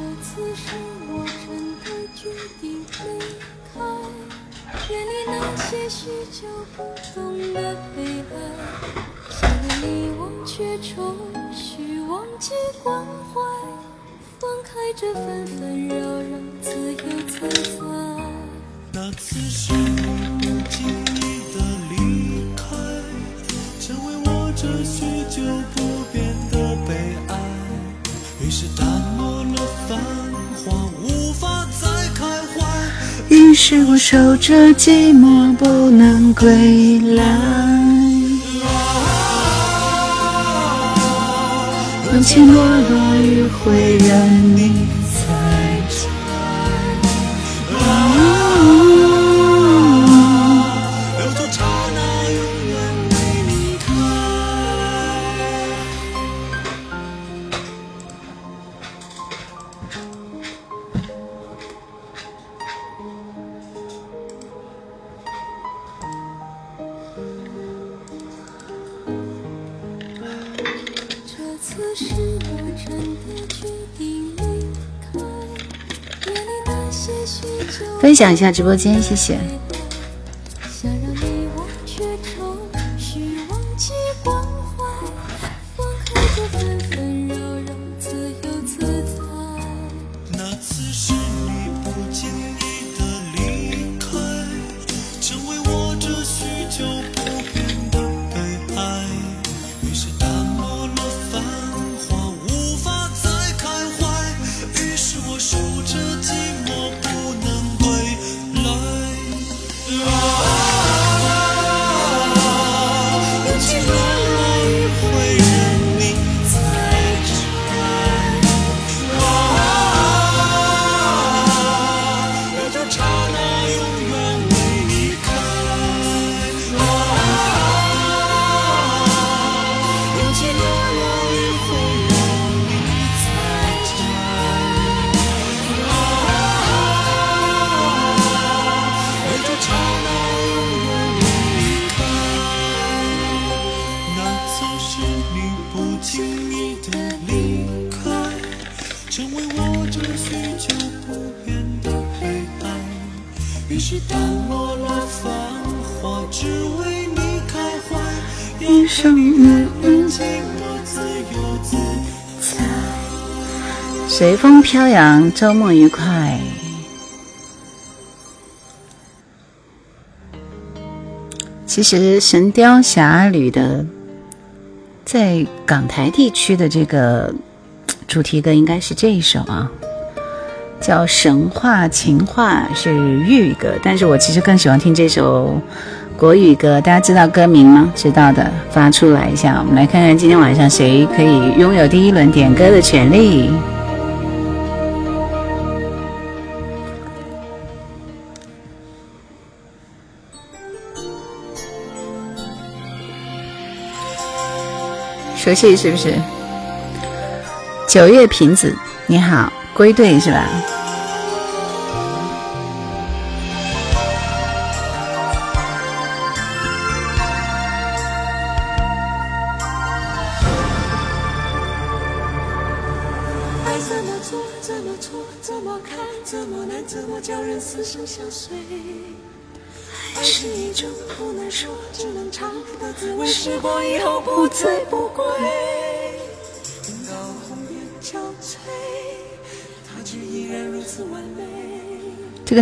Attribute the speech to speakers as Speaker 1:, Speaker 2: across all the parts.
Speaker 1: 这次是我真的决定离开远离那些许久不懂的悲哀想为你忘却愁绪忘记关怀放开这纷纷扰扰自由自在
Speaker 2: 那次是你不经意的离开成为我这许久不
Speaker 3: 是我
Speaker 1: 守着寂寞不能归来，有情落落余晖任你。讲一下直播间，谢谢。周末愉快。其实《神雕侠侣》的在港台地区的这个主题歌应该是这一首啊，叫《神话情话》，是粤语歌，但是我其实更喜欢听这首国语歌。大家知道歌名吗？知道的发出来一下，我们来看看今天晚上谁可以拥有第一轮点歌的权利。游戏是不是？九月瓶子，你好，归队是吧？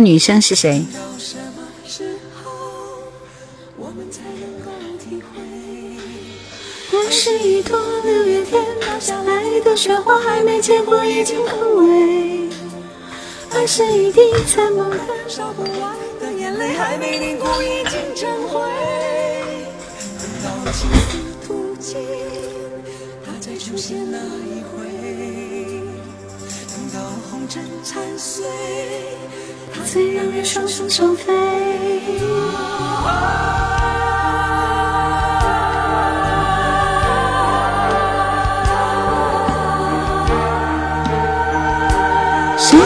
Speaker 1: 女生是谁？我是一朵六月天落下来的雪花，还没结果已经枯萎。爱是一滴在梦里烧不完的眼泪，还没凝固已经成灰。等到青丝吐尽，它再出现那一回。等到红尘残碎。最让人双双双飞。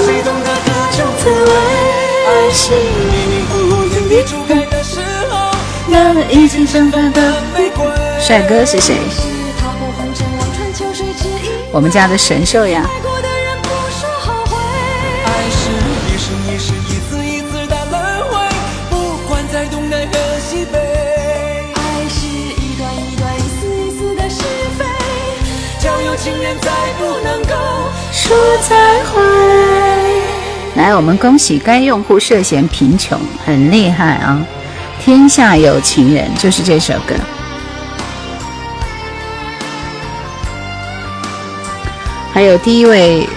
Speaker 1: 谁懂得各种滋味？爱是迷迷糊糊天地初开的时候，那已经盛放的玫瑰。帅哥是谁？我们家的神兽呀。
Speaker 3: 情人再不能够说再会。来，我们恭喜该用户涉嫌贫穷，很厉害啊！天下有情人，就是这首歌。还有第一位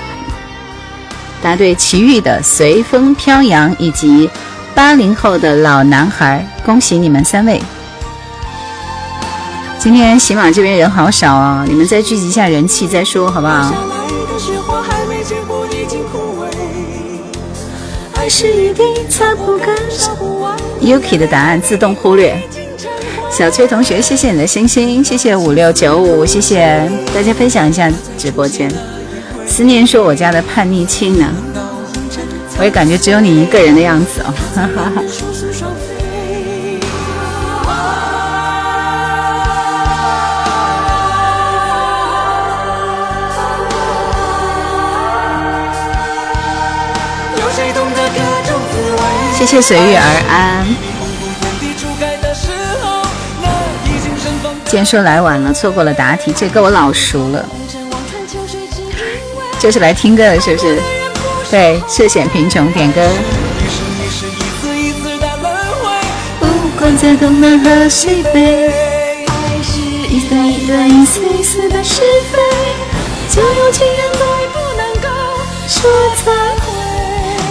Speaker 3: 答对奇遇的随风飘扬，以及八零后的老男孩，恭喜你们三位！今天喜马这边人好少啊，你们再聚集一下人气再说，好不好？Yuki 的答案自动忽略。小崔同学，谢谢你的星星，谢谢五六九五，谢谢大家分享一下直播间。思念说我家的叛逆期呢，我也感觉只有你一个人的样子哦。哈哈哈。随遇而安。既然说来晚了，错过了答题，这歌我老熟了，就是来听歌的，是不是？对，涉险贫穷点歌。不管在东南和西北，爱是一段一段一丝一丝的是非，就有情人再不能够说再会。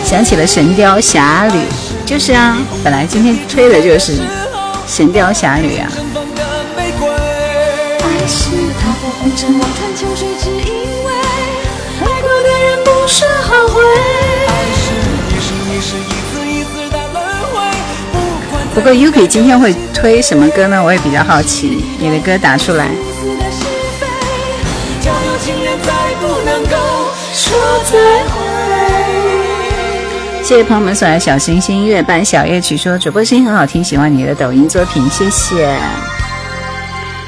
Speaker 3: 想起了《神雕侠侣》，就是啊，本来今天吹的就是《神雕侠侣》啊。不过 Yuki 今天会推什么歌呢？我也比较好奇，你的歌打出来。谢谢朋友们送来小星星，月半小夜曲说主播声音很好听，喜欢你的抖音作品，谢谢。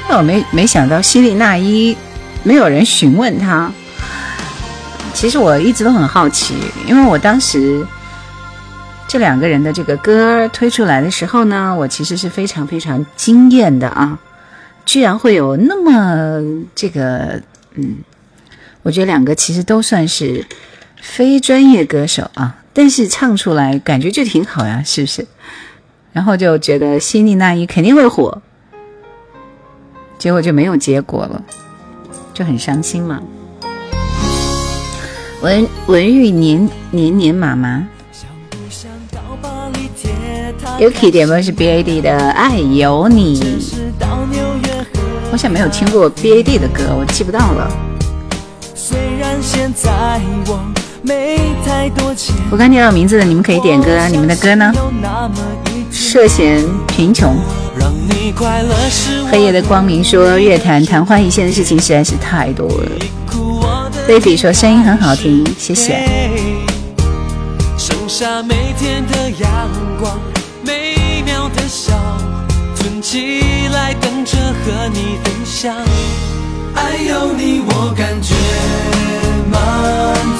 Speaker 3: 那我没没想到希利娜依没有人询问他。其实我一直都很好奇，因为我当时这两个人的这个歌推出来的时候呢，我其实是非常非常惊艳的啊！居然会有那么这个，嗯，我觉得两个其实都算是非专业歌手啊，但是唱出来感觉就挺好呀，是不是？然后就觉得希利娜依肯定会火。结果就没有结果了，就很伤心嘛。文文玉年年年妈妈，Yuki 点播是 BAD 的《爱有你》，好像没有听过 BAD 的歌，我记不到了。我刚听到名字的，你们可以点歌，你们的歌呢？涉嫌贫穷。黑夜的光明说：“乐坛昙花一现的事情实在是太多了。” baby 说：“声音很好听，谢谢。”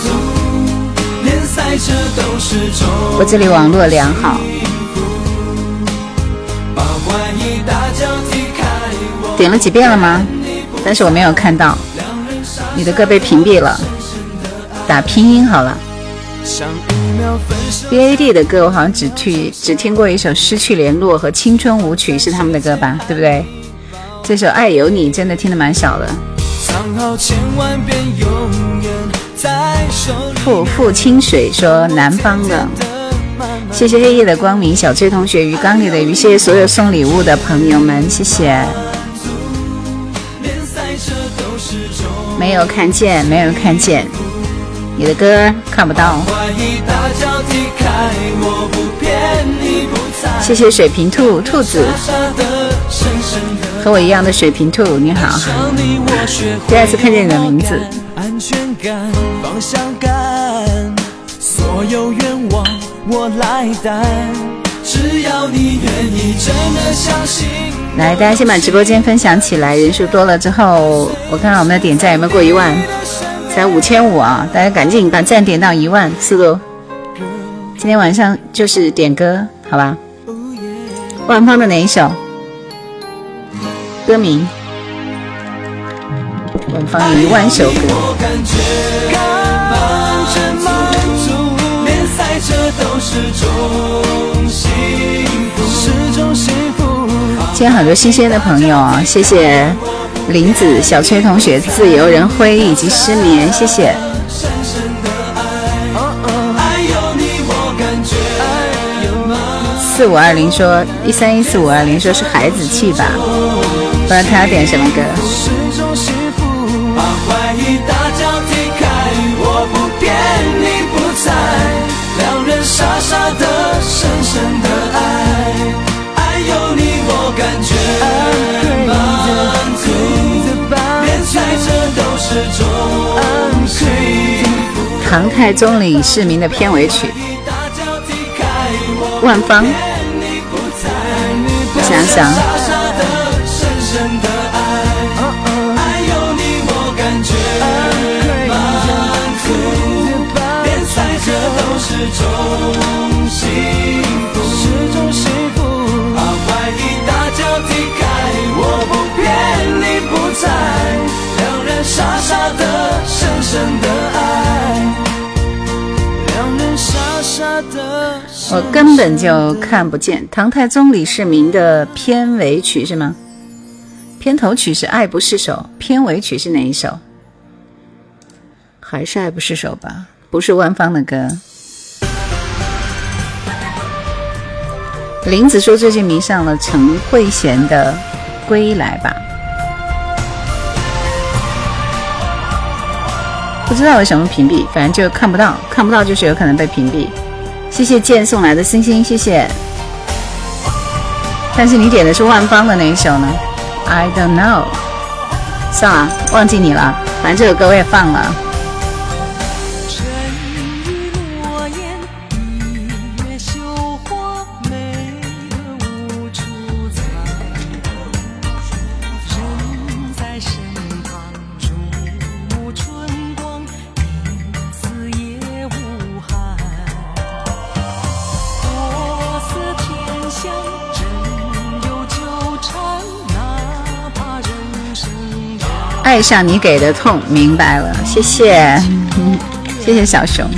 Speaker 3: 我我这里网络良好。点了几遍了吗？但是我没有看到，你的歌被屏蔽了。打拼音好了。B A D 的歌我好像只去只听过一首《失去联络》和《青春舞曲》是他们的歌吧？对不对？这首《爱有你》真的听的蛮少的。付付清水说南方的。谢谢黑夜的光明，小崔同学，鱼缸里的鱼，谢谢所有送礼物的朋友们，谢谢。没有看见，没有看见，你的歌看不到。谢谢水瓶兔兔子，和我一样的水瓶兔，你好。第二次看见你的名字。敢，方向感，所有愿望我来，大家先把直播间分享起来，人数多了之后，我看看我们的点赞有没有过一万，才五千五啊！大家赶紧把赞点到一万，速度！今天晚上就是点歌，好吧？万芳的哪一首？歌名？
Speaker 2: 万芳一万首歌。今天很多新鲜的朋友啊，谢谢林子、小崔同学、自由人灰以及失眠，谢谢。四五二零说一三一四五二零说是孩子气吧，不知道他要点什么歌。唐太宗李世民的片尾曲。万芳，想想。傻傻的，深深的爱我根本就看不见唐太宗李世民的片尾曲是吗？片头曲是《爱不释手》，片尾曲是哪一首？还是《爱不释手》吧？不是万芳的歌。林子说最近迷上了陈慧娴的《归来》吧？不知道为什么屏蔽，反正就看不到，看不到就是有可能被屏蔽。谢谢剑送来的星星，谢谢。但是你点的是万芳的那一首呢？I don't know。算了，忘记你了。反正这首歌我也放了。爱上你给的痛，明白了，谢谢，谢谢小熊。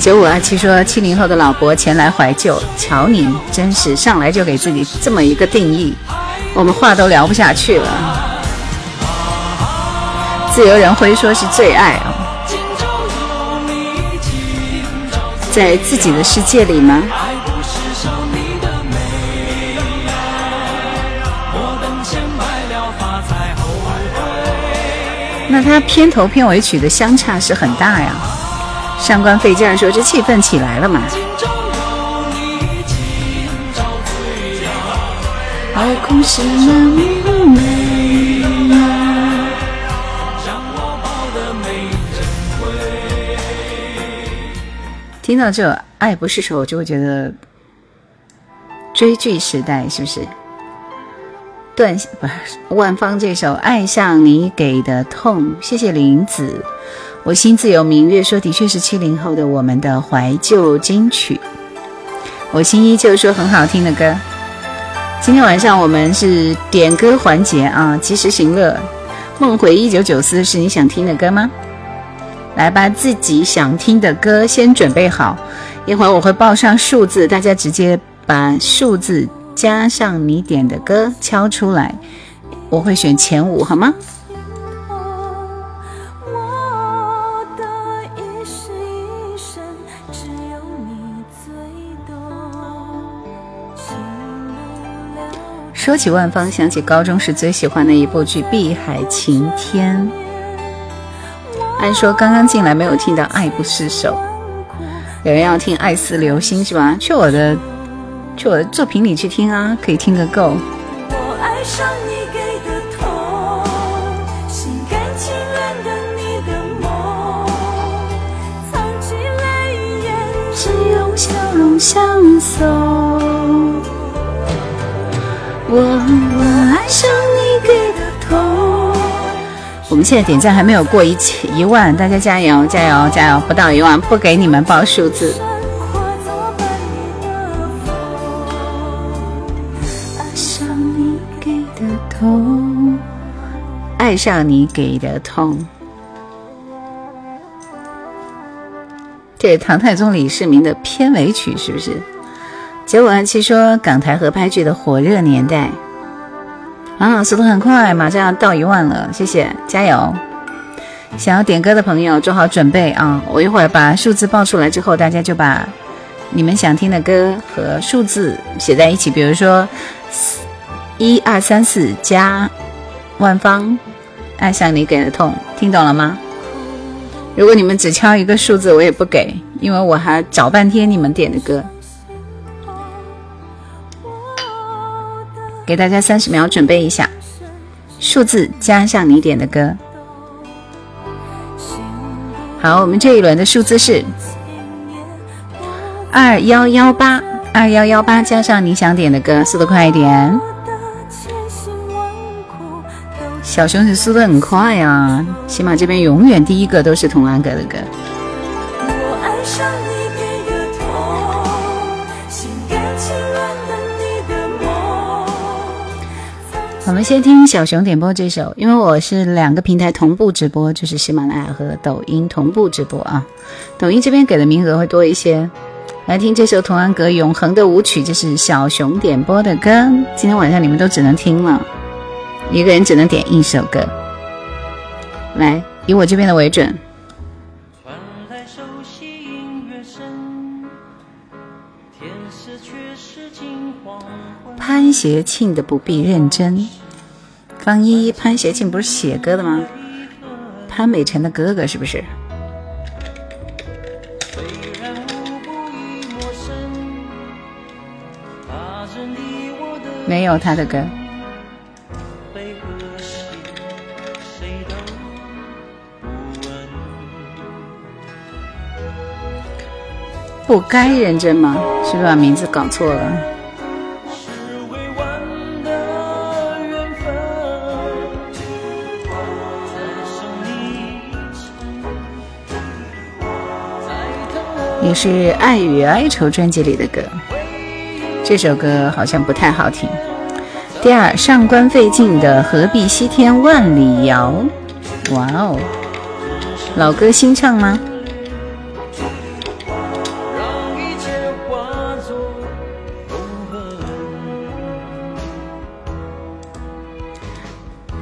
Speaker 2: 九五二七说，七零后的老伯前来怀旧，瞧您，真是上来就给自己这么一个定义。我们话都聊不下去了。自由人会说是最爱啊，在自己的世界里吗？那他片头片尾曲的相差是很大呀。上官费劲说这气氛起来了嘛？听到这《爱不释手》，我就会觉得追剧时代是不是？段不是万芳这首《爱上你给的痛》，谢谢林子，我心自有明月说的确是七零后的我们的怀旧金曲，我心依旧说很好听的歌。今天晚上我们是点歌环节啊，及时行乐。梦回一九九四是你想听的歌吗？来吧，自己想听的歌先准备好，一会儿我会报上数字，大家直接把数字加上你点的歌敲出来，我会选前五，好吗？说起万芳，想起高中时最喜欢的一部剧《碧海晴天》。按说刚刚进来没有听到《爱不释手》，有人要听《爱似流星》是吧？去我的去我的作品里去听啊，可以听个够。只用笑容相送。我我爱上你给的痛
Speaker 3: 我们现在点赞还没有过一千一万，大家加油加油加油！不到一万不给你们报数字。爱上你给的痛，这是唐太宗李世民的片尾曲，是不是？九五二七说港台合拍剧的火热年代啊，速度很快，马上要到一万了，谢谢，加油！想要点歌的朋友做好准备啊，我一会儿把数字报出来之后，大家就把你们想听的歌和数字写在一起，比如说一二三四加万方。爱上你给的痛，听懂了吗？如果你们只敲一个数字，我也不给，因为我还找半天你们点的歌。给大家三十秒准备一下，数字加上你点的歌。好，我们这一轮的数字是二幺幺八，二幺幺八加上你想点的歌，速度快一点。小熊是速度很快呀，起码这边永远第一个都是童安格的歌。我爱上我们先听小熊点播这首，因为我是两个平台同步直播，就是喜马拉雅和抖音同步直播啊。抖音这边给的名额会多一些。来听这首童安格《永恒的舞曲》，这是小熊点播的歌，今天晚上你们都只能听了。一个人只能点一首歌，来，以我这边的为准。潘协庆的不必认真，方一，潘协庆不是写歌的吗？潘美辰的哥哥是不是？没有他的歌。不该认真吗？是不是把名字搞错了？也是《爱与哀愁》专辑里的歌，这首歌好像不太好听。第二，上官费劲的《何必西天万里遥》，哇哦，老歌新唱吗？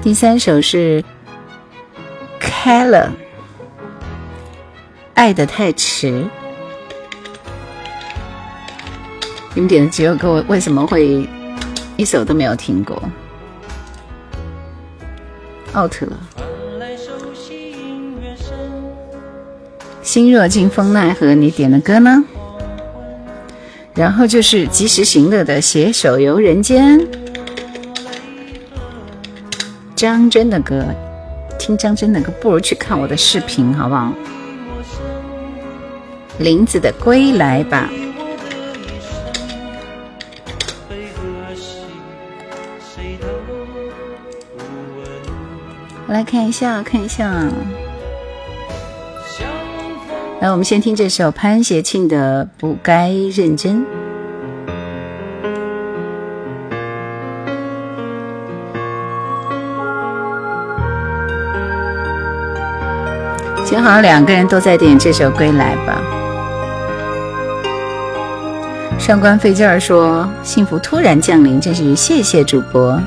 Speaker 3: 第三首是《开了》，爱的太迟。你们点的几首歌，我为什么会一首都没有听过？out 了。心若惊风奈何？你点的歌呢？然后就是及时行乐的《携手游人间》。张真的歌，听张真的歌不如去看我的视频，好不好？林子的归来吧。看一下，看一下。来，我们先听这首潘协庆的《不该认真》。正好两个人都在点这首《归来吧》。上官费劲儿说：“幸福突然降临，真是谢谢主播。”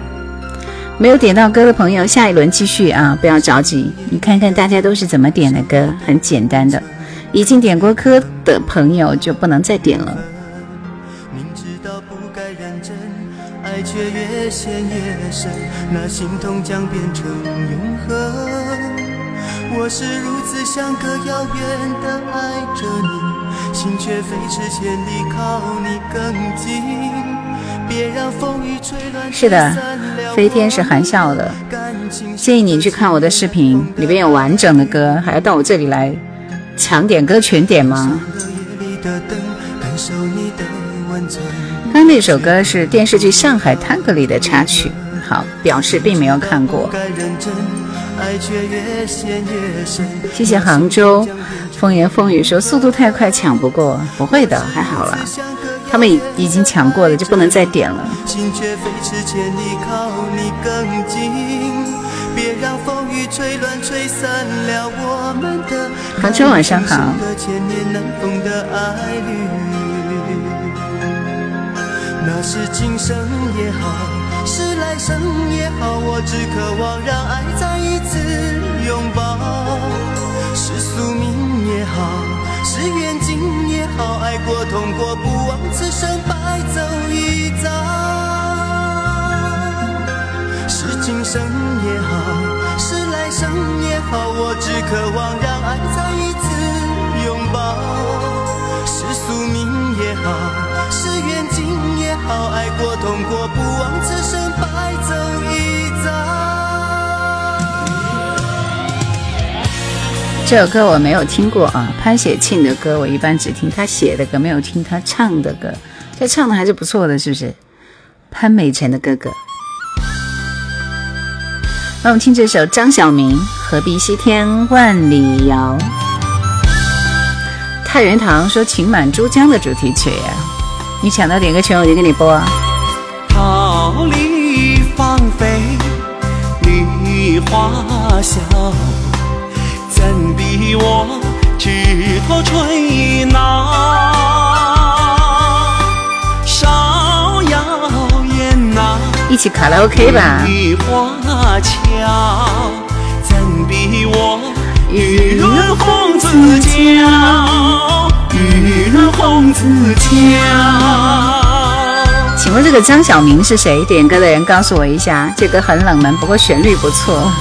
Speaker 3: 没有点到歌的朋友，下一轮继续啊，不要着急。你看看大家都是怎么点的歌，很简单的。已经点过歌的朋友就不能再点了。明知道不该认真，爱却越陷越深，那心痛将变成永恒。我是如此相隔遥远的爱着你，心却飞驰千里靠你更近。是的，飞天是含笑的。建议你去看我的视频，里边有完整的歌，还要到我这里来抢点歌全点吗？刚那首歌是电视剧《上海滩》里的插曲，好，表示并没有看过。谢谢杭州风言风语说速度太快抢不过，不会的，还好了。他们已已经抢过了，就不能再点了。
Speaker 2: 心却飞驰千里，靠你更近。别让风雨吹乱吹散了我们的
Speaker 3: 杭州晚上好。
Speaker 2: 那是今生也好，是来生也好，我只渴望让爱再一次拥抱。是宿命也好，是缘尽也好，爱过痛过，不枉此生白走一遭。是今生也好，是来生也好，我只渴望让爱再一次拥抱。是宿命也好，是缘尽也好，爱过痛过，不枉此生白走一遭。
Speaker 3: 这首歌我没有听过啊，潘写庆的歌我一般只听他写的歌，没有听他唱的歌。他唱的还是不错的，是不是？潘美辰的哥哥。让我们听这首张晓明《何必西天万里遥》。太原堂说《情满珠江》的主题曲，你抢到点歌权我就给你播。
Speaker 2: 桃李芳菲，梨花笑。怎比我枝头吹闹？芍药艳呐，
Speaker 3: 一起卡拉 OK 吧。
Speaker 2: 梨花桥，怎比我玉润红子娇？玉润红子娇。
Speaker 3: 请问这个张小明是谁？点歌的人告诉我一下。这歌很冷门，不过旋律不错。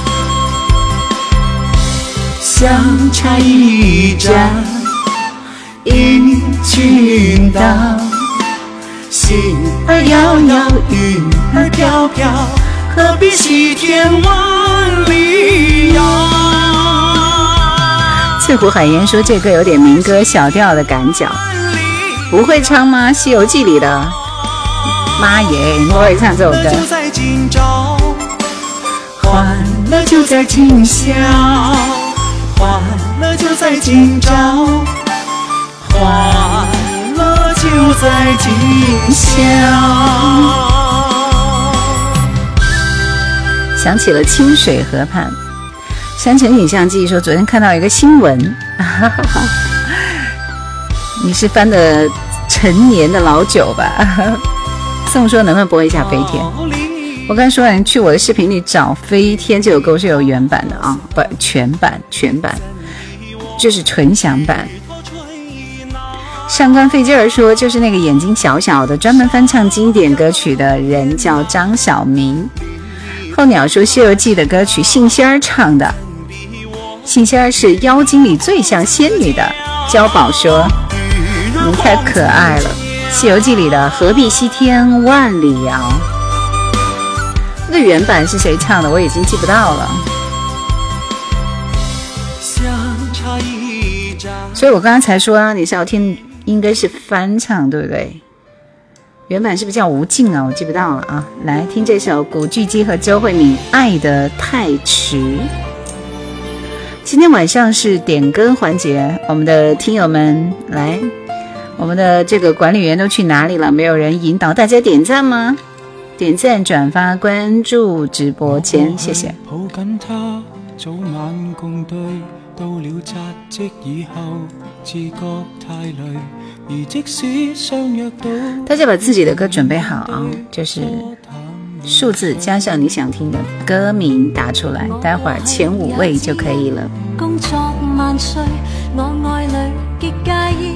Speaker 2: 相差一盏一群道，心儿遥遥，云儿飘飘，何必西天万里遥？
Speaker 3: 翠湖海烟说这歌有点民歌小调的感觉，不会唱吗？《西游记》里的，妈耶，我会唱这首歌。
Speaker 2: 欢乐就在今宵。欢乐就在今朝，欢乐就在今宵。
Speaker 3: 想起了清水河畔，山城影像记说昨天看到一个新闻，你是翻的陈年的老酒吧？宋说能不能播一下飞天？我刚才说你去我的视频里找《飞天》这首歌是有原版的啊，不全版全版，就是纯享版。上官费劲儿说，就是那个眼睛小小的，专门翻唱经典歌曲的人叫张小明。候鸟说《西游记》的歌曲信仙儿唱的，信仙儿是妖精里最像仙女的。娇宝说，你太可爱了，《西游记》里的何必西天万里遥。这原版是谁唱的？我已经记不到了。所以我刚刚才说啊，你是要听，应该是翻唱，对不对？原版是不是叫吴静啊？我记不到了啊。来听这首古巨基和周慧敏《爱的太迟》。今天晚上是点歌环节，我们的听友们来，我们的这个管理员都去哪里了？没有人引导大家点赞吗？点赞、转发、关注直播间，谢谢。大家把自己的歌准备好啊，就是数字加上你想听的歌名打出来，待会儿前五位就可以了。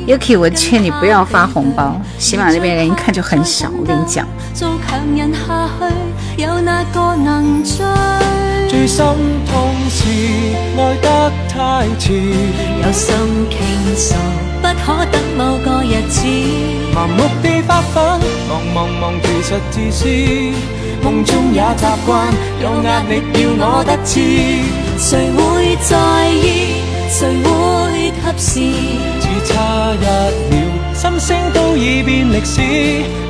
Speaker 3: Yuki，我劝你不要发红包，喜马那边人一看就很少。我跟你讲。
Speaker 2: 最心痛是爱得太迟，有心倾诉，不可等某个日子。盲目地发奋，忙忙忙，其实自私。梦中也习惯，有压力要我得志，谁会在意？谁会及时？只差一秒，心声都已变历史。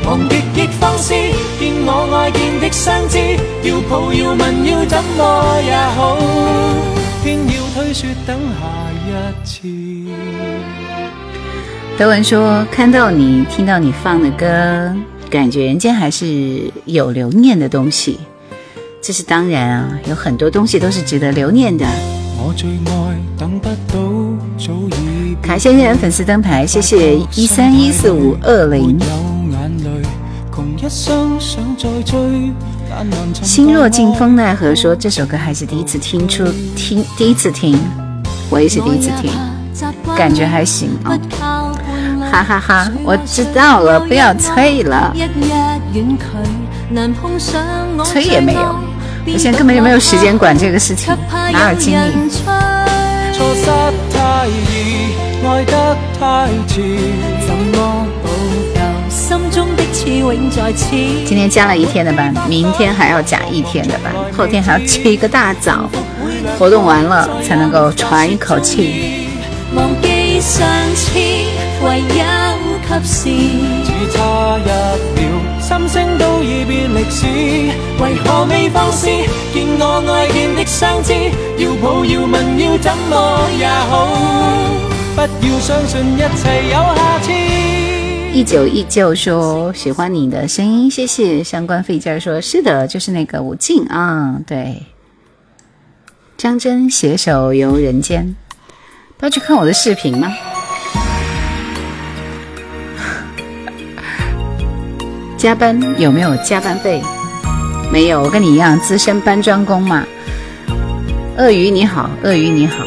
Speaker 2: 忘极亦放肆，见我爱见的相知，要抱要吻要怎么也好。
Speaker 3: 偏要推說等下一次德文说：“看到你，听到你放的歌，感觉人间还是有留念的东西。这是当然啊，有很多东西都是值得留念的。”卡先生粉丝灯牌，谢谢一三一四五二零。心若静风奈何说这首歌还是第一次听出听第一次听，我也是第一次听，感觉还行啊。哈哈哈，我知道了，不要催了，催也没有，我现在根本就没有时间管这个事情，哪有精力？今天加了一天的班，明天还要加一天的班，后天还要起个大早，活动完了才能够喘一口气。唯有及时，只差一秒，心声都已变历史。为何未放肆？见我爱见的相知，要抱要吻要怎么也好，不要相信一切有下次。一九一九说喜欢你的声音，谢谢相关费劲儿说是的，就是那个吴静啊，对，张真携手游人间，不要去看我的视频吗？加班有没有加班费？没有，我跟你一样资深搬砖工嘛。鳄鱼你好，鳄鱼你好。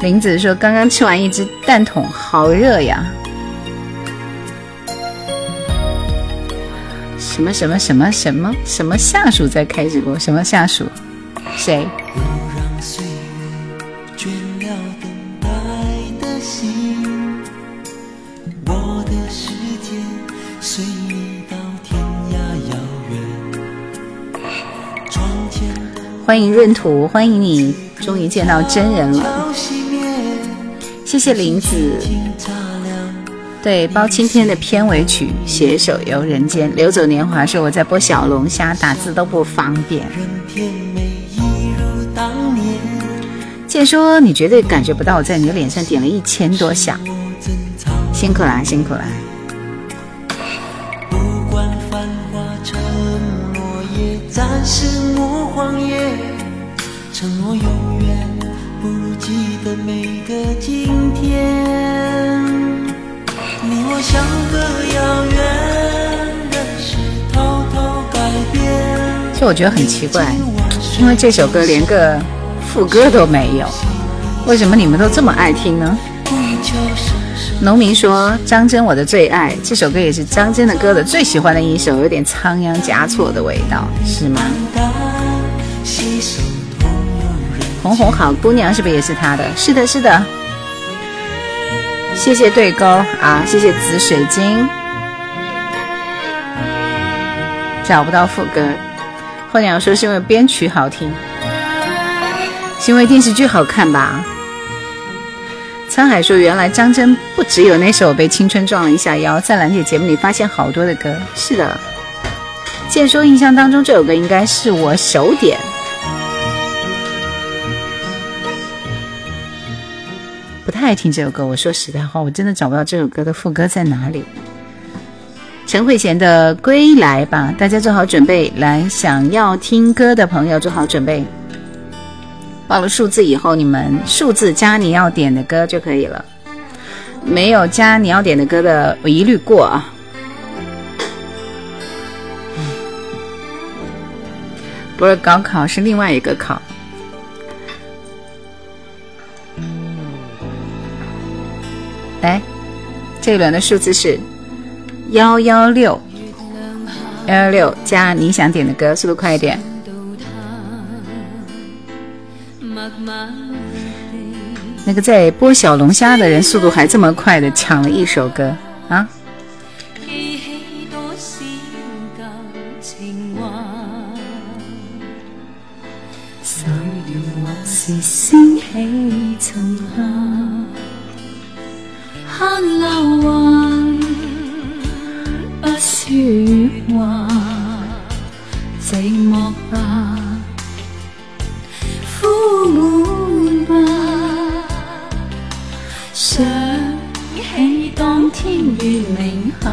Speaker 3: 林子说刚刚吃完一只蛋筒，好热呀。什么什么什么什么什么下属在开直播？什么下属？谁？欢迎闰土，欢迎你，终于见到真人了。谢谢林子。对，包青天的片尾曲《携手游人间》，流走年华说我在播小龙虾，打字都不方便。剑说你绝对感觉不到我在你的脸上点了一千多下，辛苦啦，辛苦啦。暂时莫谎言，承诺永远不如记得每个今天。你我相隔遥远，人事偷偷改变。其实我觉得很奇怪，因为这首歌连个副歌都没有，为什么你们都这么爱听呢？农民说：“张真我的最爱，这首歌也是张真的歌的最喜欢的一首，有点仓央嘉措的味道，是吗？”红红好姑娘是不是也是他的？是的，是的。谢谢对勾啊，谢谢紫水晶。找不到副歌，后娘说是因为编曲好听，是因为电视剧好看吧？沧海说：“原来张真不只有那首被青春撞了一下腰，在兰姐节目里发现好多的歌。是的，剑说印象当中这首歌应该是我首点，爱听这首歌。我说实在话，我真的找不到这首歌的副歌在哪里。陈慧娴的《归来吧》，大家做好准备，来想要听歌的朋友做好准备。”报了数字以后，你们数字加你要点的歌就可以了。没有加你要点的歌的，我一律过啊。不是高考，是另外一个考。来，这一轮的数字是幺幺六，幺幺六加你想点的歌，速度快一点。那个在剥小龙虾的人速度还这么快的抢了一首歌啊！看流
Speaker 1: 云不说话，寂寞吧，苦闷吧。想起当天月明下，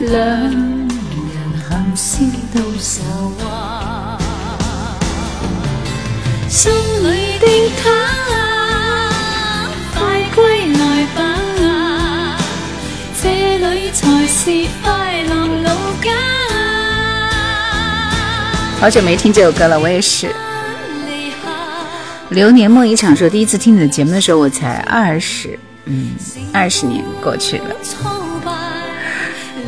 Speaker 1: 两人含笑到愁弯，心里的他。是快乐老家。好久没听这首歌了，我也是。流年梦一场说，第一次听你的节目的时候，我才二十，嗯，二十年过去了，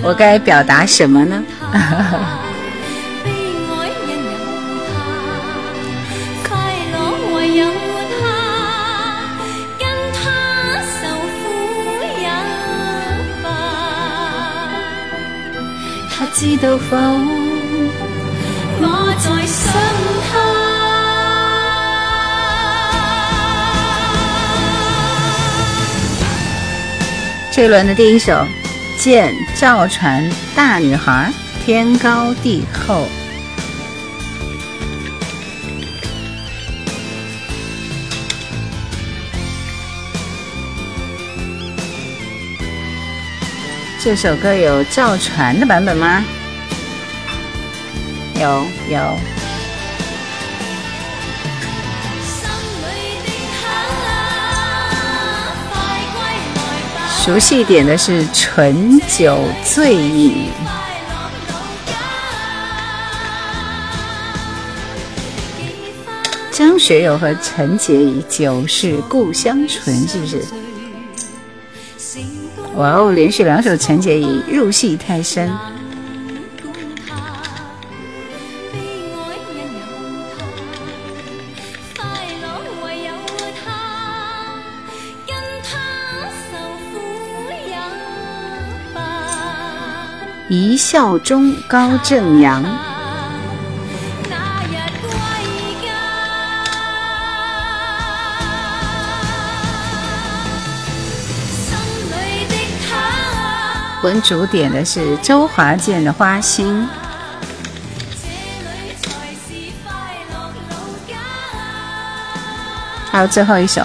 Speaker 1: 我该表达什么呢？知道否？我在想。这一轮的第一首《见赵传大女孩》，天高地厚。这首歌有赵传的版本吗？有有。熟悉一点的是《醇酒醉饮》，张学友和陈洁仪，酒是故乡醇，是不是？哇哦，连续两首陈洁仪，入戏太深。一笑中高正阳，文主点的是周华健的《花心》，还有最后一首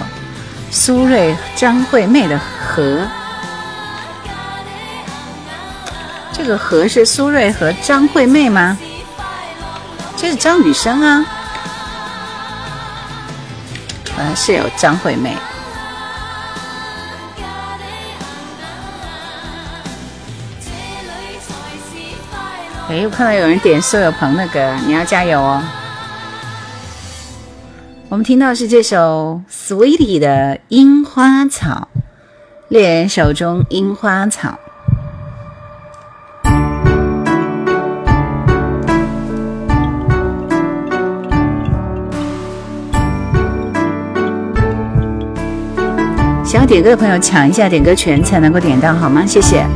Speaker 1: 苏芮张惠妹的《和》。这个和是苏芮和张惠妹吗？这是张雨生啊，好像是有张惠妹。哎，我看到有人点苏有朋的歌，你要加油哦。我们听到是这首 Sweetie 的《樱花草》，猎人手中樱花草。想要点歌的朋友抢一下点歌权才能够点到，好吗？谢谢。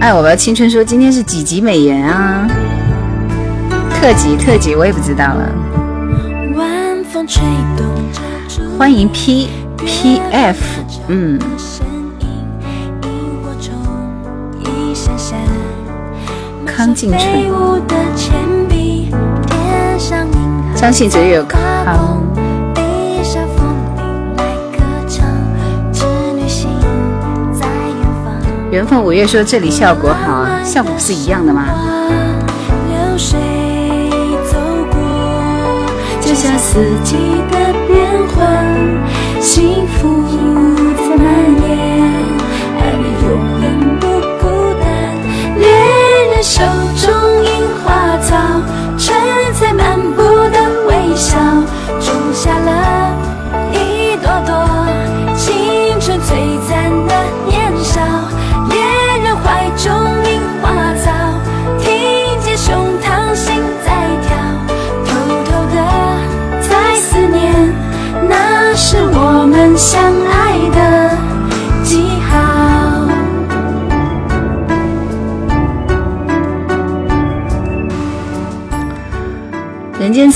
Speaker 1: 爱我的青春说今天是几级美颜啊？特级特级我也不知道了。欢迎 P P F，嗯。康静纯。相信只有康。缘分五月说这里效果好啊，效果不是一样的吗？就像四季的变换，幸福在蔓延，爱你永远不孤单。恋人手中樱花草，盛在满布。笑，种下了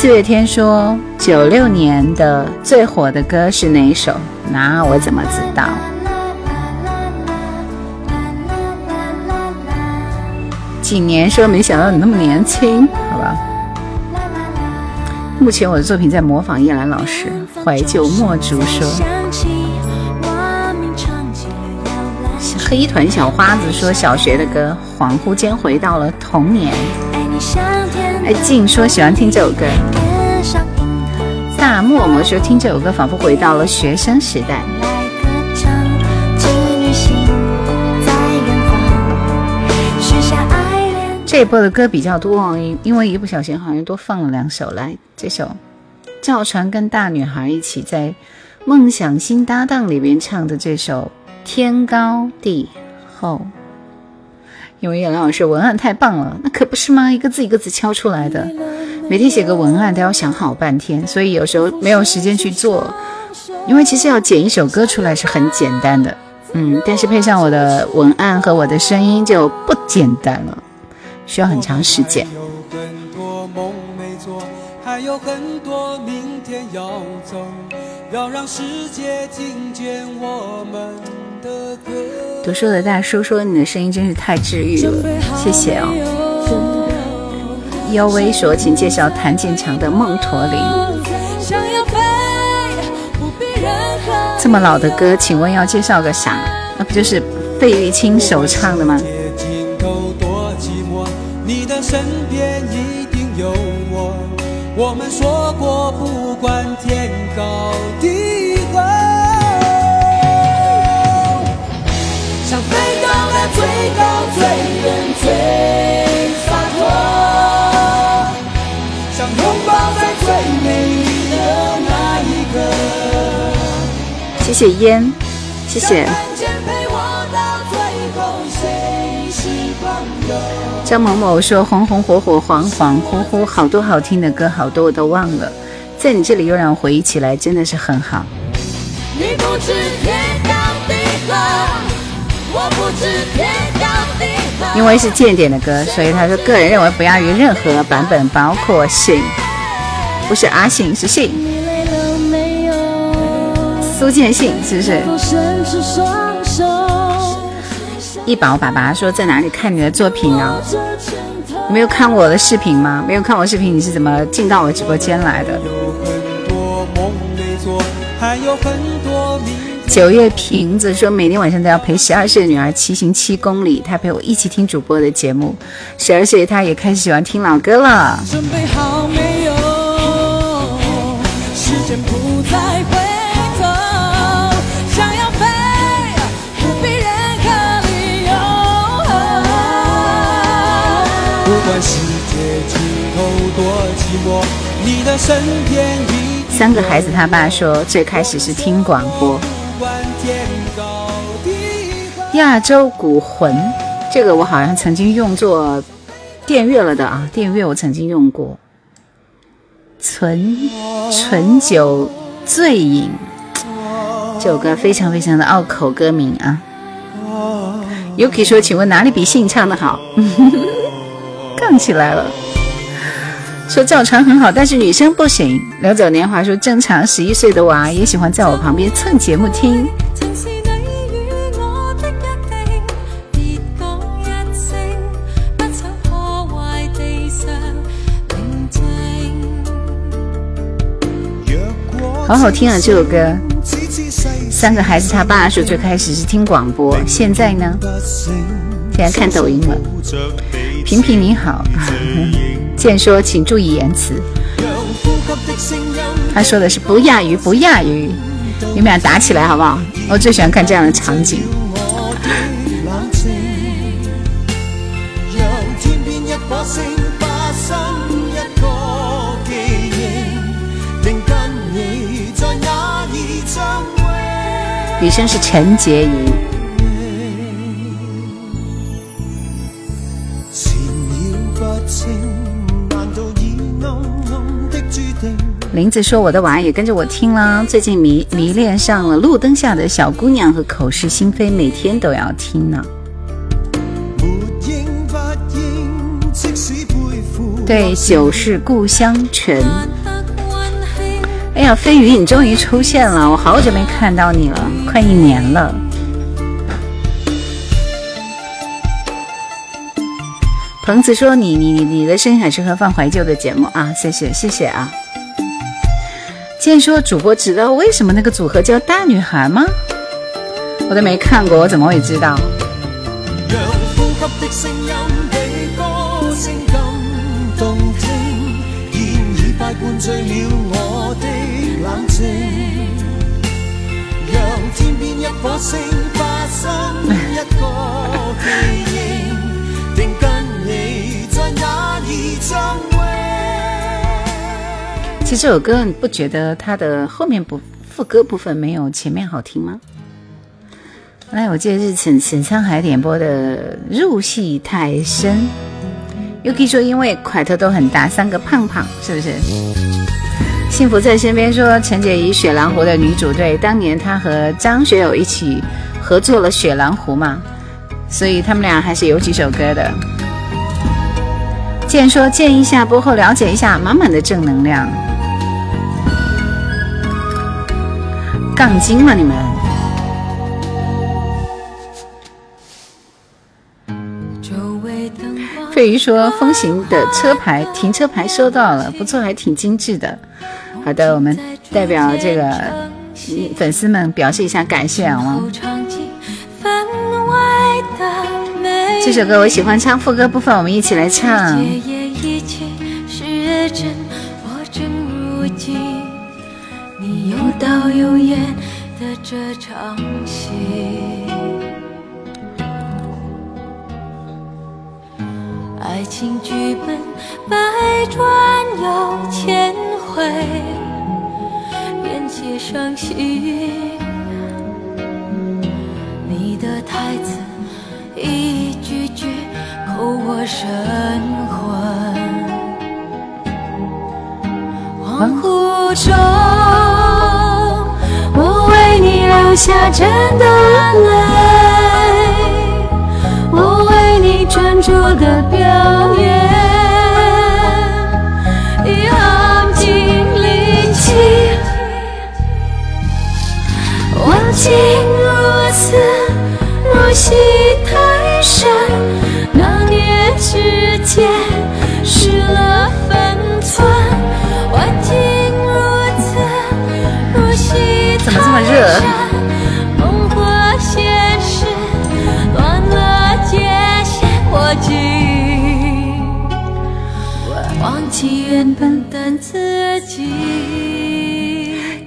Speaker 1: 四月天说，九六年的最火的歌是哪一首？那我怎么知道？几年说没想到你那么年轻，好吧？
Speaker 3: 目前我的作品在模仿叶兰老师，怀旧墨竹说。黑团小花子说小学的歌，恍惚间回到了童年。哎，静说喜欢听这首歌。大默默说听这首歌仿佛回到了学生时代。这一波的歌比较多，因因为一不小心好像多放了两首。来，这首赵传跟大女孩一起在《梦想新搭档》里边唱的这首《天高地厚》，因为叶老师文案太棒了，那可不是吗？一个字一个字敲出来的，每天写个文案都要想好半天，所以有时候没有时间去做。因为其实要剪一首歌出来是很简单的，嗯，但是配上我的文案和我的声音就不简单了。需要很长时间。
Speaker 2: 还有很多明天要走，要让世界听见我们的
Speaker 3: 读书的大叔说：“你的声音真是太治愈了，谢谢哦。”妖威说：“请介绍谭健强的《梦驼铃》。”这么老的歌，请问要介绍个啥？那不就是费玉清首唱的吗？身边一定有我，我们说过不管天高地那最远最洒脱，想拥抱在最美丽的那一刻。谢谢烟，谢谢。张某某说：“红红火火，恍恍惚惚，好多好听的歌，好多我都忘了，在你这里又让我回忆起来，真的是很好。”因为是间点的歌，所以他说个人认为不亚于任何版本，包括信，不是阿信，是信，苏建信，是不是？一宝爸爸说在哪里看你的作品呢？没有看过我的视频吗？没有看我视频，你是怎么进到我直播间来的？九月瓶子说每天晚上都要陪十二岁的女儿骑行七公里，她陪我一起听主播的节目。十二岁，她也开始喜欢听老歌了。准备好没有？时间不再三个孩子，他爸说最开始是听广播。亚洲古魂，这个我好像曾经用作电乐了的啊，电乐我曾经用过。醇醇酒醉饮，这首歌非常非常的拗口歌名啊。Yuki 说，请问哪里比信唱的好？杠起来了。说赵传很好，但是女生不行。流走年华说正常，十一岁的娃也喜欢在我旁边蹭节目听。好好听啊，这首歌。三个孩子他爸说最开始是听广播，现在呢，现在看抖音了。平平你好。健说，请注意言辞。他说的是不亚于，不亚于。你们俩打起来好不好？我最喜欢看这样的场景。女生是陈洁仪。林子说：“我的娃也跟着我听了，最近迷迷恋上了《路灯下的小姑娘》和《口是心非》，每天都要听呢。”对，酒是故乡醇。哎呀，飞鱼，你终于出现了，我好久没看到你了，快一年了。彭子说：“你你你的声音很适合放怀旧的节目啊，谢谢谢谢啊。”现在说主播知道为什么那个组合叫大女孩吗？我都没看过，我怎么会知道？让呼吸的声音 其实这首歌你不觉得它的后面不副歌部分没有前面好听吗？来，我记得是沈沈沧海点播的入戏太深。又可以说因为块头都很大，三个胖胖，是不是？幸福在身边说陈洁仪《雪狼湖》的女主，对，当年她和张学友一起合作了《雪狼湖》嘛，所以他们俩还是有几首歌的。建说建议下播后了解一下，满满的正能量。杠精吗你们？费鱼说风行的车牌停车牌收到了，不错，还挺精致的。好的，我们代表这个粉丝们表示一下感谢啊！这首歌我喜欢唱副歌部分，我们一起来唱。到有烟的这场戏，爱情剧本百转又千回，编写伤心。你的台词一句句扣我神魂，恍惚中。留下真的泪，是我的标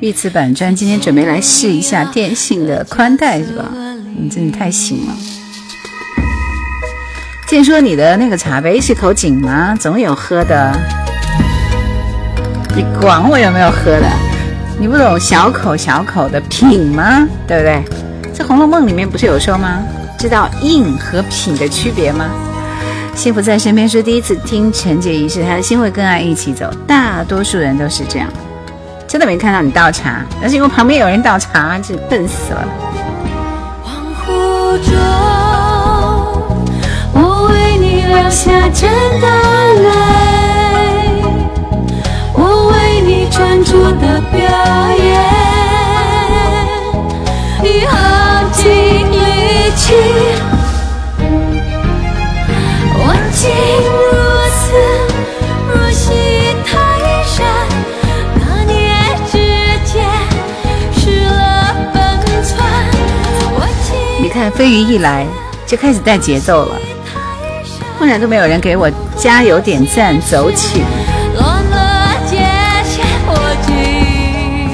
Speaker 3: 御赐本专今天准备来试一下电信的宽带是吧？你真的太行了。听说你的那个茶杯是口井吗？总有喝的。你管我有没有喝的？你不懂小口小口的品吗？对不对？在《红楼梦》里面不是有说吗？知道硬和品的区别吗？幸福在身边说第一次听陈洁仪是他的心会跟爱一起走，大多数人都是这样。真的没看到你倒茶，那是因为旁边有人倒茶，真笨死了。恍惚中，我为你流下真的泪，我为你专注的表演，已耗尽力气。飞鱼一来就开始带节奏了，忽然都没有人给我加油点赞走起。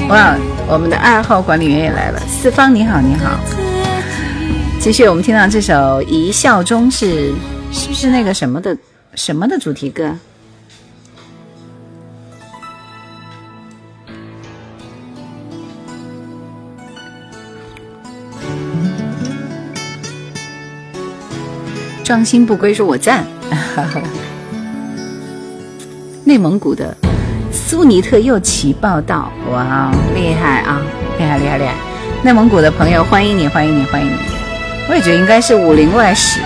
Speaker 3: 哇，我们的二号管理员也来了，四方你好你好。继续，我们听到这首《一笑中》是。是不是那个什么的什么的主题歌？壮心不归，说我赞。内蒙古的苏尼特右旗报道，哇，厉害啊，厉害厉害厉害！内蒙古的朋友，欢迎你，欢迎你，欢迎你！我也觉得应该是武林外史。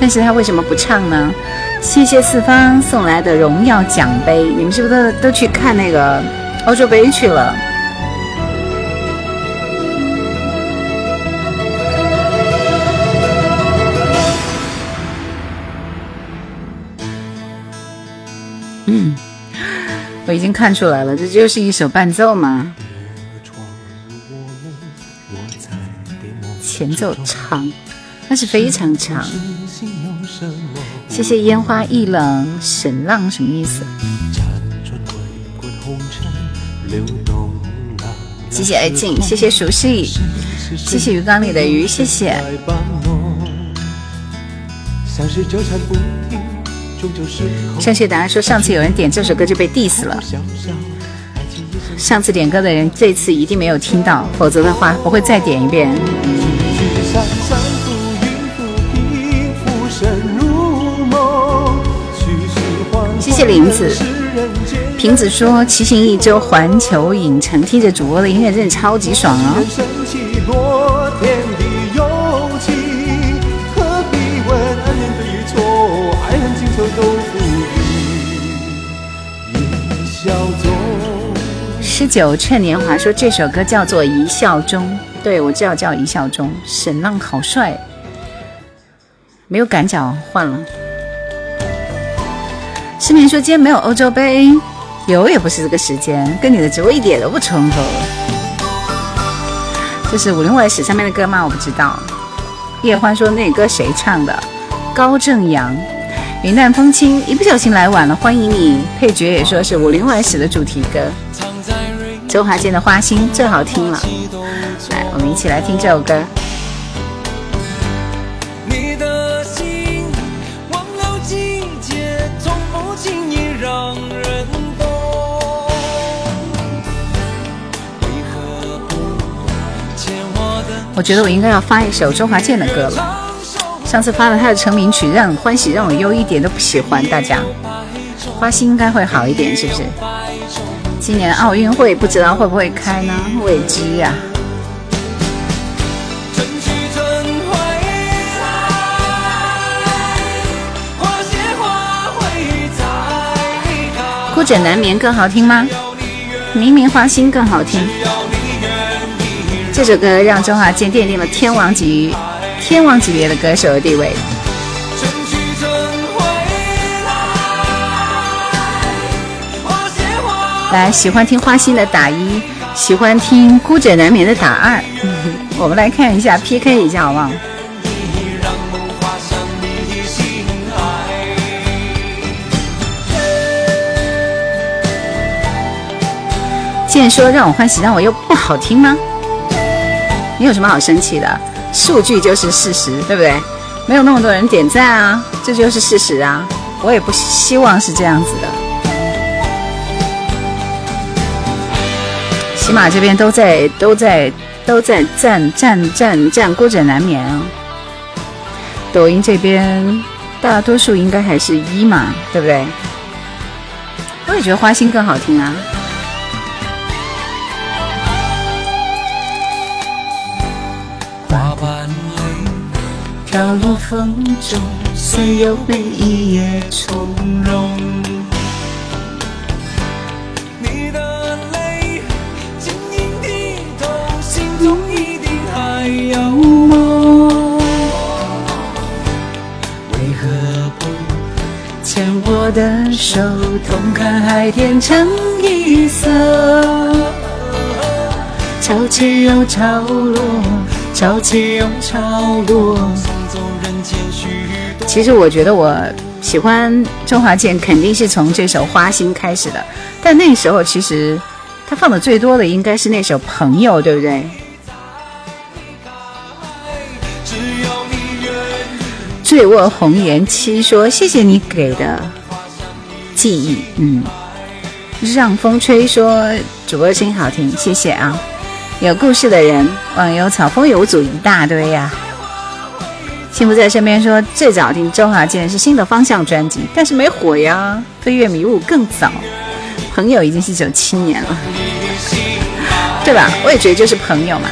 Speaker 3: 但是他为什么不唱呢？谢谢四方送来的荣耀奖杯，你们是不是都都去看那个欧洲杯去了？我已经看出来了，这就是一首伴奏嘛。前奏长，那是非常长。谢谢烟花易冷，沈浪什么意思？谢谢爱静，谢谢熟悉，谢谢鱼缸里的鱼，谢谢。上谢答案说上次有人点这首歌就被 diss 了，上次点歌的人这次一定没有听到，否则的话不会再点一遍。谢谢林子，瓶子说骑行一周环球影城，听着主播的音乐真的超级爽啊！十九趁年华说这首歌叫做《一笑中》，对我知道叫《一笑中》。沈浪好帅，没有赶脚换了。失眠说今天没有欧洲杯，有也不是这个时间，跟你的直播一点都不冲突。这是《武林外史》上面的歌吗？我不知道。叶欢说那歌谁唱的？高正阳。云淡风轻，一不小心来晚了，欢迎你。配角也说是《武林外史》的主题歌，周华健的《花心》最好听了。来，我们一起来听这首歌。我觉得我应该要发一首周华健的歌了。上次发了他的成名曲《让欢喜让我忧》，一点都不喜欢。大家，花心应该会好一点，是不是？今年奥运会不知道会不会开呢？未知呀。孤枕难眠更好听吗？明明花心更好听。这首歌让周华健奠定了天王级。天王级别的歌手的地位。来，喜欢听花心的打一，喜欢听孤枕难眠的打二。我们来看一下 PK 一下，好不好？剑说让我欢喜，让我又不好听吗？你有什么好生气的？数据就是事实，对不对？没有那么多人点赞啊，这就是事实啊。我也不希望是这样子的。起码这边都在都在都在赞赞赞赞，孤枕难眠啊。抖音这边大多数应该还是一嘛，对不对？我也觉得花心更好听啊花瓣。飘落风中，虽有悲意也从容。我的手，同看海天成一色？潮起又潮落，潮起又潮落。其实我觉得我喜欢周华健，肯定是从这首《花心》开始的。但那时候其实他放的最多的应该是那首《朋友》，对不对？醉卧红颜七说：“谢谢你给的记忆。”嗯，让风吹说：“主播声音好听，谢谢啊！”有故事的人，网友草风有组一大堆呀。幸福在身边说最早听周华健是新的方向专辑，但是没火呀。飞跃迷雾更早，朋友已经是九七年了，对吧？我也觉得就是朋友嘛。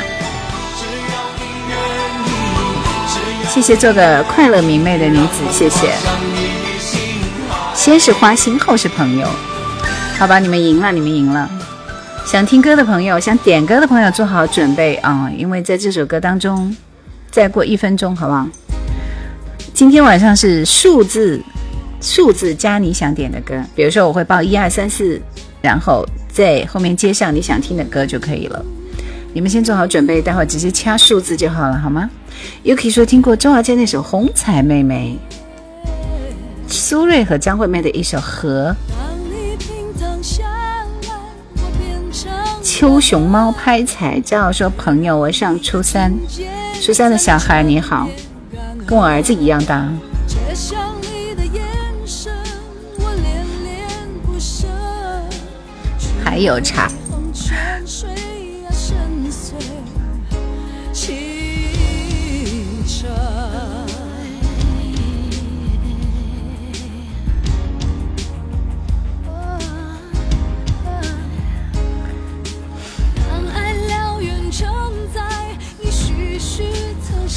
Speaker 3: 谢谢做个快乐明媚的女子，谢谢。先是花心，后是朋友，好吧，你们赢了，你们赢了。想听歌的朋友，想点歌的朋友做好准备啊，因为在这首歌当中，再过一分钟，好不好？今天晚上是数字，数字加你想点的歌，比如说我会报一二三四
Speaker 1: 然后在后面接上你想听的歌就可以了。你们先做好准备，待会儿直接掐数字就好了，好吗？Yuki 说听过周华健那首《红彩妹妹》，苏芮和张惠妹的一首《和》。秋熊猫拍彩照说朋友，我上初三，初三的小孩你好，跟我儿子一样大。还有茶。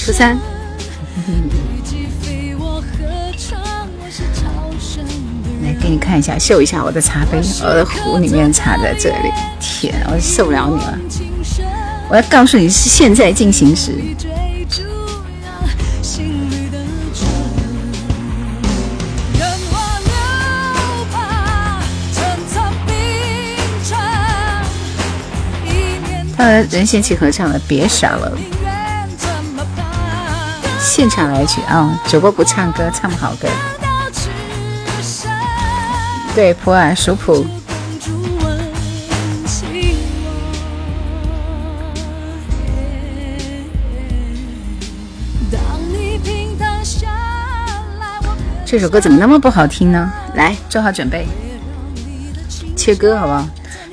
Speaker 1: 初三。来给你看一下，秀一下我的茶杯，我的壶里面茶在这里。天，我受不了你了！我要告诉你是现在进行时。他和任贤齐合唱的《别傻了》。现场来曲啊！主播不唱歌，唱不好歌。对，普洱属普。这首歌怎么那么不好听呢？来，做好准备，切歌好不好？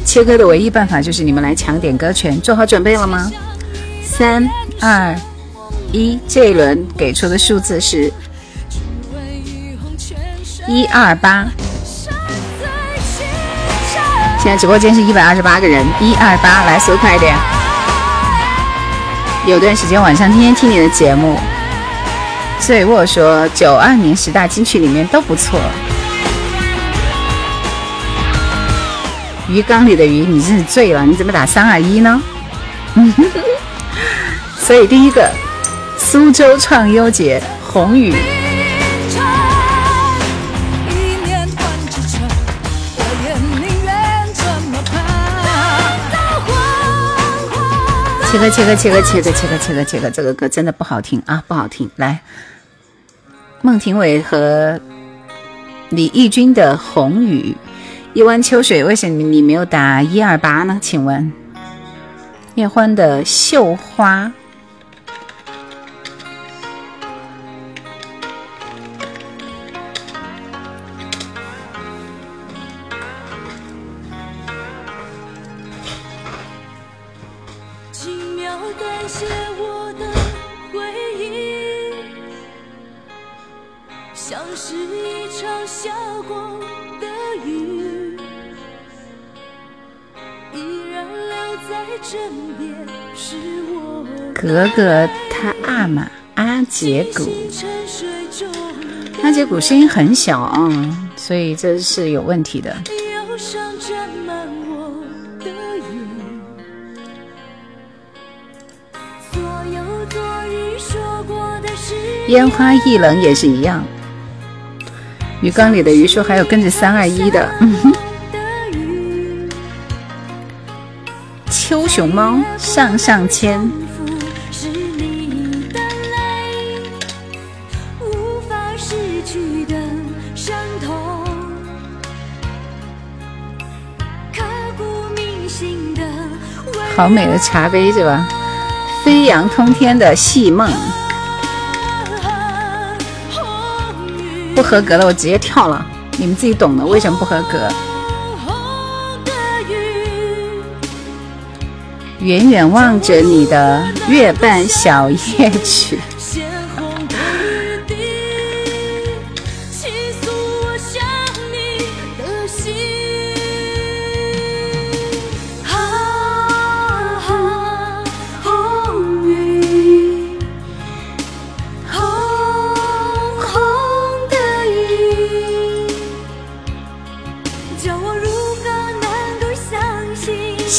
Speaker 1: 切歌的唯一办法就是你们来抢点歌权。做好准备了吗？三二。一这一轮给出的数字是一二八，现在直播间是一百二十八个人，一二八，来速度快一点。有段时间晚上天天听你的节目，所以我说九二年十大金曲里面都不错。鱼缸里的鱼，你真是醉了，你怎么打三二一呢？所以第一个。苏州创优节，红雨。切割切割切割切割切割切割切割，这个歌真的不好听啊，不好听。来，孟庭苇和李翊君的《红雨》，一湾秋水，为什么你没有打一二八呢？请问，叶欢的《绣花》。格格他阿玛阿杰古，阿杰古声音很小啊，所以这是有问题的。烟花易冷也是一样，鱼缸里的鱼说还有跟着三二一的。秋熊猫上上签。好美的茶杯是吧？飞扬通天的细梦，不合格了，我直接跳了。你们自己懂的，为什么不合格？远远望着你的月半小夜曲。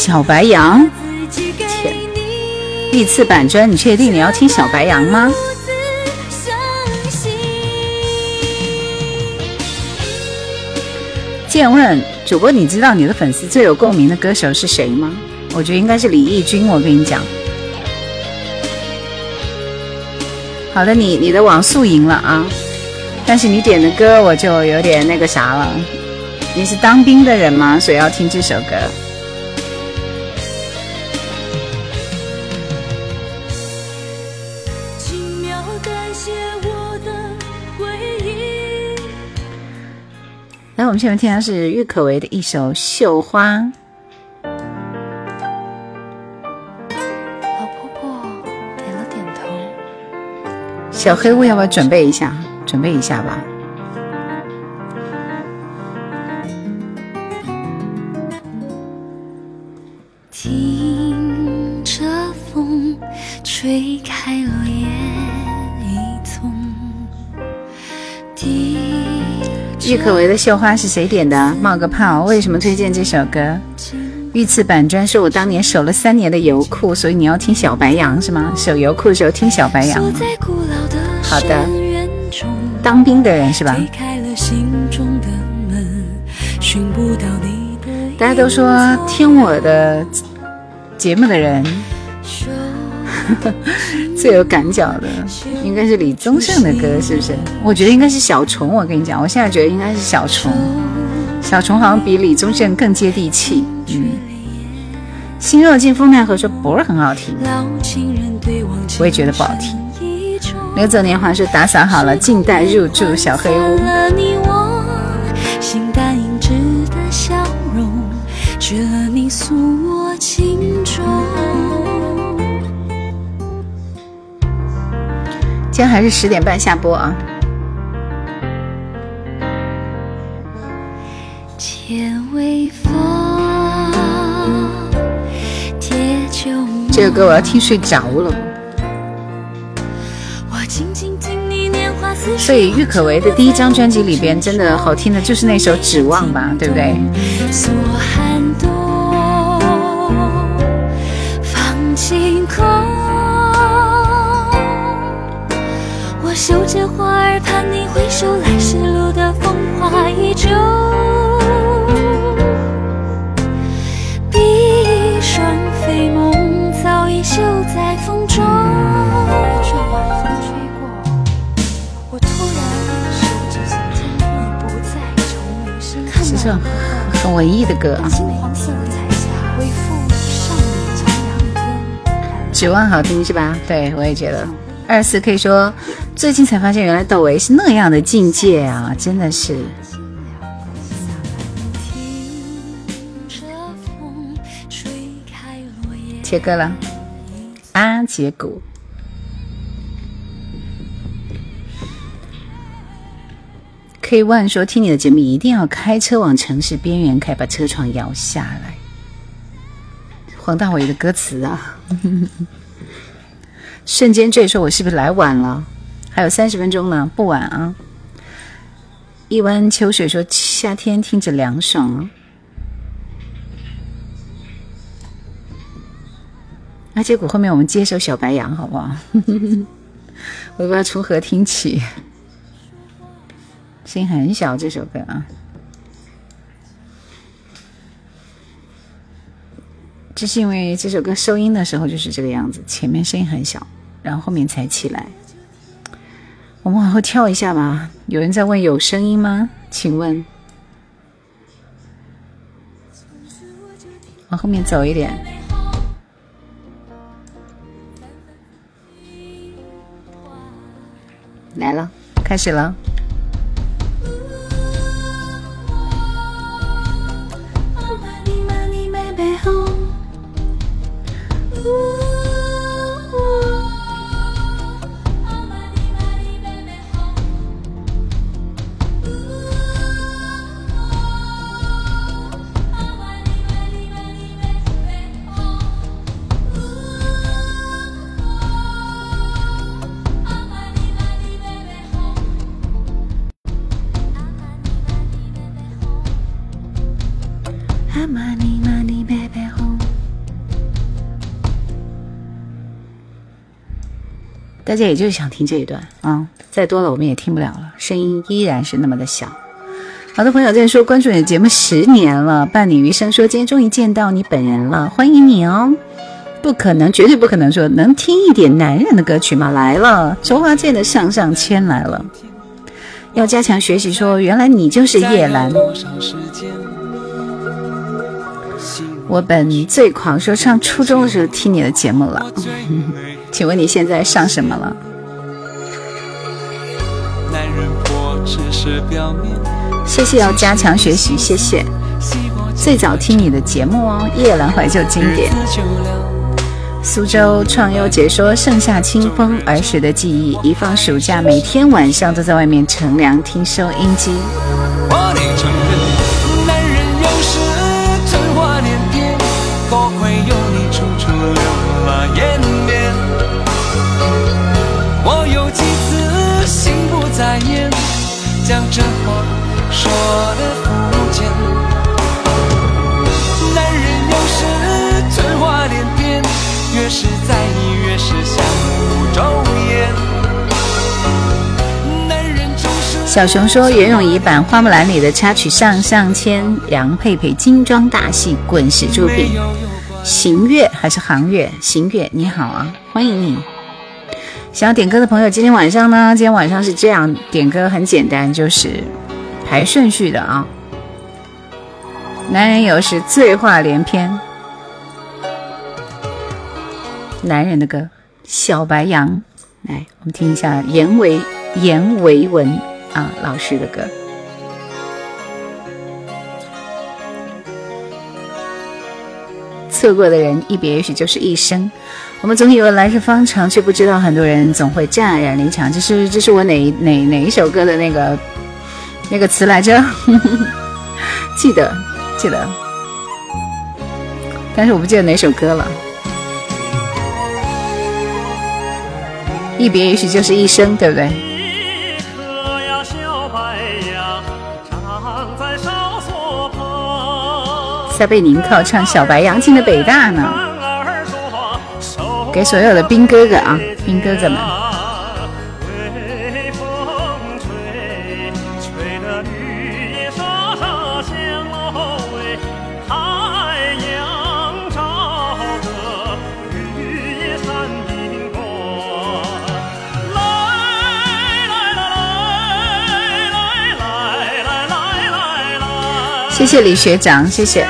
Speaker 1: 小白杨，天，历次板砖，你确定你要听小白杨吗？
Speaker 3: 见问主播，你知道你的粉丝最有共鸣的歌手是谁吗？我觉得应该是李翊君。我跟你讲，好的，你你的网速赢了啊，但是你点的歌我就有点那个啥了。你是当兵的人吗？所以要听这首歌。们下面听的是郁可唯的一首《绣花》。
Speaker 1: 老婆婆点了点头。
Speaker 3: 小黑屋要不要准备一下？准备一下吧。郁可唯的《绣花》是谁点的？冒个泡，为什么推荐这首歌？御赐板砖是我当年守了三年的油库，所以你要听小白杨是吗？守油库的时候听小白杨。好的，当兵的人是吧？大家都说听我的节目的人。最有感脚的应该是李宗盛的歌，是不是？我觉得应该是小虫。我跟你讲，我现在觉得应该是小虫。小虫好像比李宗盛更接地气。嗯，心若静风奈何说不是很好听，我也觉得不好听。刘走年华说打扫好了，静待入住小黑屋。今天还是十点半下播啊！这个歌我要听睡着了。所以郁可唯的第一张专辑里边，真的好听的就是那首《指望》吧，对不对？
Speaker 1: 嗅着花儿，盼你回首，来时路的风华依旧。闭双飞梦早已绣在风中。这晚风吹过，我突然手指心间，你不再
Speaker 3: 这很文艺的歌啊。
Speaker 1: 金黄色的彩霞，恢复少年徜徉间。
Speaker 3: 指望好听是吧？对我也觉得。二四可以说。最近才发现，原来窦唯是那样的境界啊！真的是。切歌了，阿杰古。K One 说：“听你的节目一定要开车往城市边缘开，把车窗摇下来。”黄大炜的歌词啊！瞬间坠说：“我是不是来晚了？”还有三十分钟呢，不晚啊！一湾秋水说：“夏天听着凉爽啊。”那结果后面我们接首小白杨好不好？我不知道从何听起，声音很小这首歌啊。这是因为这首歌收音的时候就是这个样子，前面声音很小，然后后面才起来。我们往后跳一下吧。有人在问有声音吗？请问，往后面走一点，来了，开始了。大家也就是想听这一段啊，再多了我们也听不了了，声音依然是那么的小。好多朋友在说关注你的节目十年了，伴你余生。说今天终于见到你本人了，欢迎你哦！不可能，绝对不可能说能听一点男人的歌曲吗？来了，周华健的《上上签》来了，要加强学习。说原来你就是叶兰。我本最狂，说上初中的时候听你的节目了，请问你现在上什么了？谢谢，要加强学习，谢谢。最早听你的节目哦，夜阑怀旧经典。苏州创优解说盛夏清风儿时的记忆，一放暑假，每天晚上都在外面乘凉听收音机。说的肤浅，男人有时春花连篇，越是在意越是相互周延。小熊说：“袁咏仪版《花木兰》里的插曲《上上签》，杨佩佩精装大戏滚石出品。行月还是行月？行月你好啊，欢迎你。”想要点歌的朋友，今天晚上呢？今天晚上是这样点歌，很简单，就是排顺序的啊。男人有时醉话连篇，男人的歌，小白杨，来，我们听一下严维严维文啊老师的歌。错过的人，一别也许就是一生。我们总以为来日方长，却不知道很多人总会乍然离场。这是这是我哪哪哪一首歌的那个那个词来着？记得记得，但是我不记得哪首歌了。一别也许就是一生，对不对？撒贝宁靠唱小白杨进了北大呢。给所有的兵哥哥啊，兵哥哥们。谢李学长，谢谢。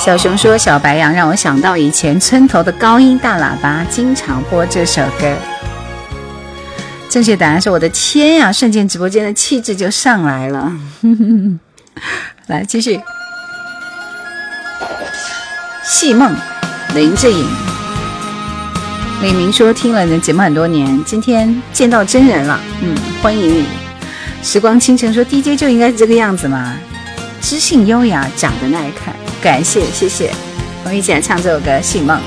Speaker 3: 小熊说：“小白杨让我想到以前村头的高音大喇叭经常播这首歌。”正确答案是我的天呀！瞬间直播间的气质就上来了。来继续。戏梦，林志颖。李明说：“听了你的节目很多年，今天见到真人了。”嗯，欢迎你。时光倾城说：“DJ 就应该是这个样子嘛，知性优雅，长得耐看。”感谢谢谢，我们一起来唱这首歌《醒梦》。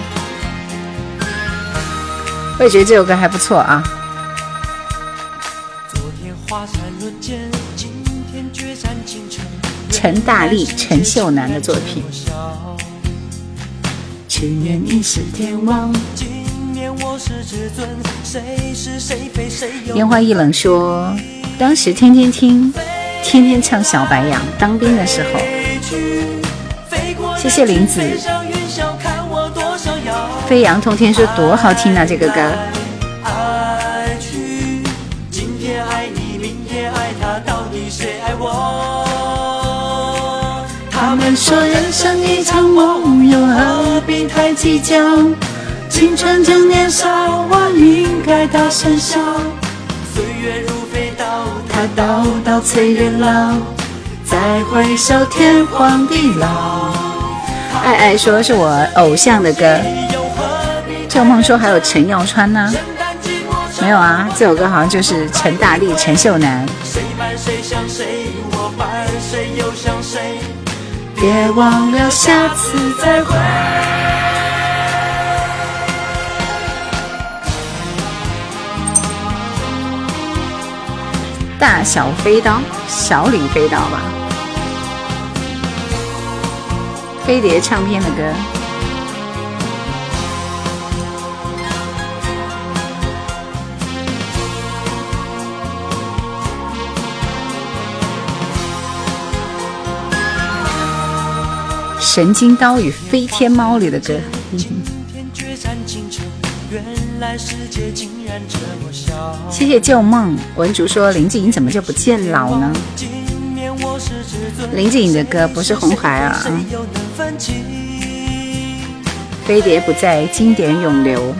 Speaker 3: 我也觉得这首歌还不错啊。陈大力、陈秀楠的作品。烟花易冷说，当时天天听，天天唱小白杨，当兵的时候。谢谢林子，飞扬通天说多好听啊！这个歌。他们说人生一场梦，又何必太计较？青春正年少，我应该大声笑。岁月如飞刀，它刀刀催人老。再回首，天荒地老。爱爱说是我偶像的歌，赵梦说还有陈耀川呢，没有啊，这首歌好像就是陈大力、陈秀楠。别忘了下次再会。大小飞刀小李飞刀吧。飞碟唱片的歌。神经刀与飞天猫里的歌。谢谢旧梦文竹说林志颖怎么就不见老呢？林志颖的歌不是红孩儿啊。飞碟不在，经典永留。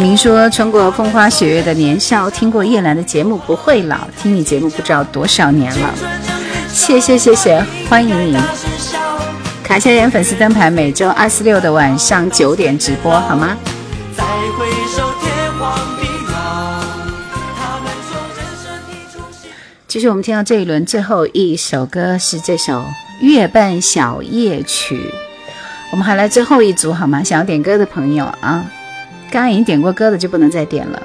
Speaker 3: 明说：“穿过风花雪月的年少，听过叶兰的节目不会老，听你节目不知道多少年了。”谢谢谢谢，欢迎你！卡夏人粉丝灯牌每周二四六的晚上九点直播，好吗？其实，我们听到这一轮最后一首歌是这首《月半小夜曲》，我们还来最后一组好吗？想要点歌的朋友啊！刚刚已经点过歌的就不能再点了。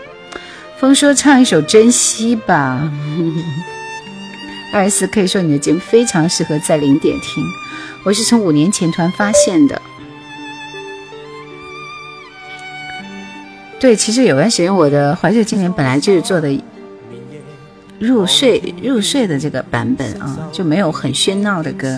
Speaker 3: 风说唱一首《珍惜》吧。二十四可以说你的节目非常适合在零点听，我是从五年前突然发现的。对，其实有段时间我的怀旧经典本来就是做的入睡入睡的这个版本啊，就没有很喧闹的歌。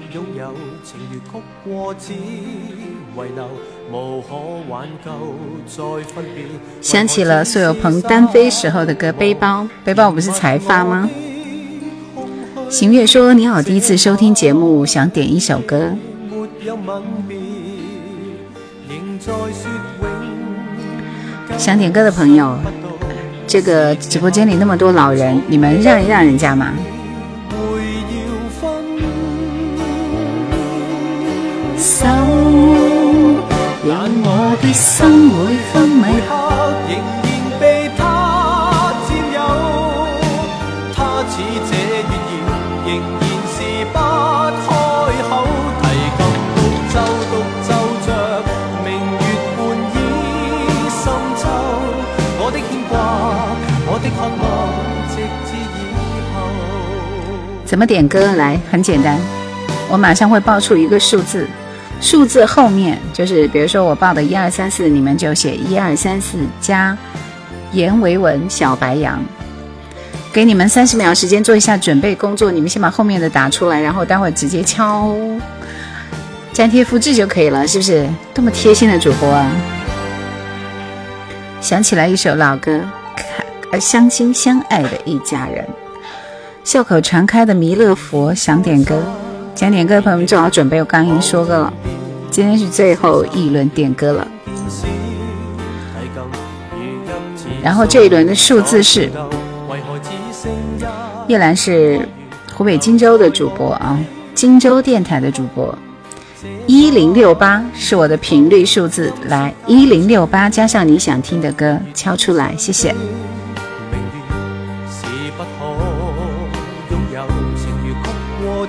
Speaker 3: 想起了苏有朋单飞时候的歌《背包》，背包不是才发吗？行月说：“你好，第一次收听节目，想点一首歌。”想点歌的朋友，这个直播间里那么多老人，你们让一让人家嘛。让我的心每分每刻仍然被他占有，他似这月儿仍然是不开口，提琴独奏独奏着明月半倚深秋，我的牵挂，我的渴望，直至以后。怎么点歌来？很简单，我马上会报出一个数字。数字后面就是，比如说我报的一二三四，你们就写一二三四加严维文小白羊，给你们三十秒时间做一下准备工作，你们先把后面的打出来，然后待会儿直接敲粘贴复制就可以了，是不是？多么贴心的主播啊！想起来一首老歌，呃，相亲相爱的一家人，笑口常开的弥勒佛想点歌。想点歌的朋友们做好准备，我刚刚已经说过了，今天是最后一轮点歌了。然后这一轮的数字是，叶兰是湖北荆州的主播啊，荆州电台的主播，一零六八是我的频率数字，来一零六八加上你想听的歌敲出来，谢谢。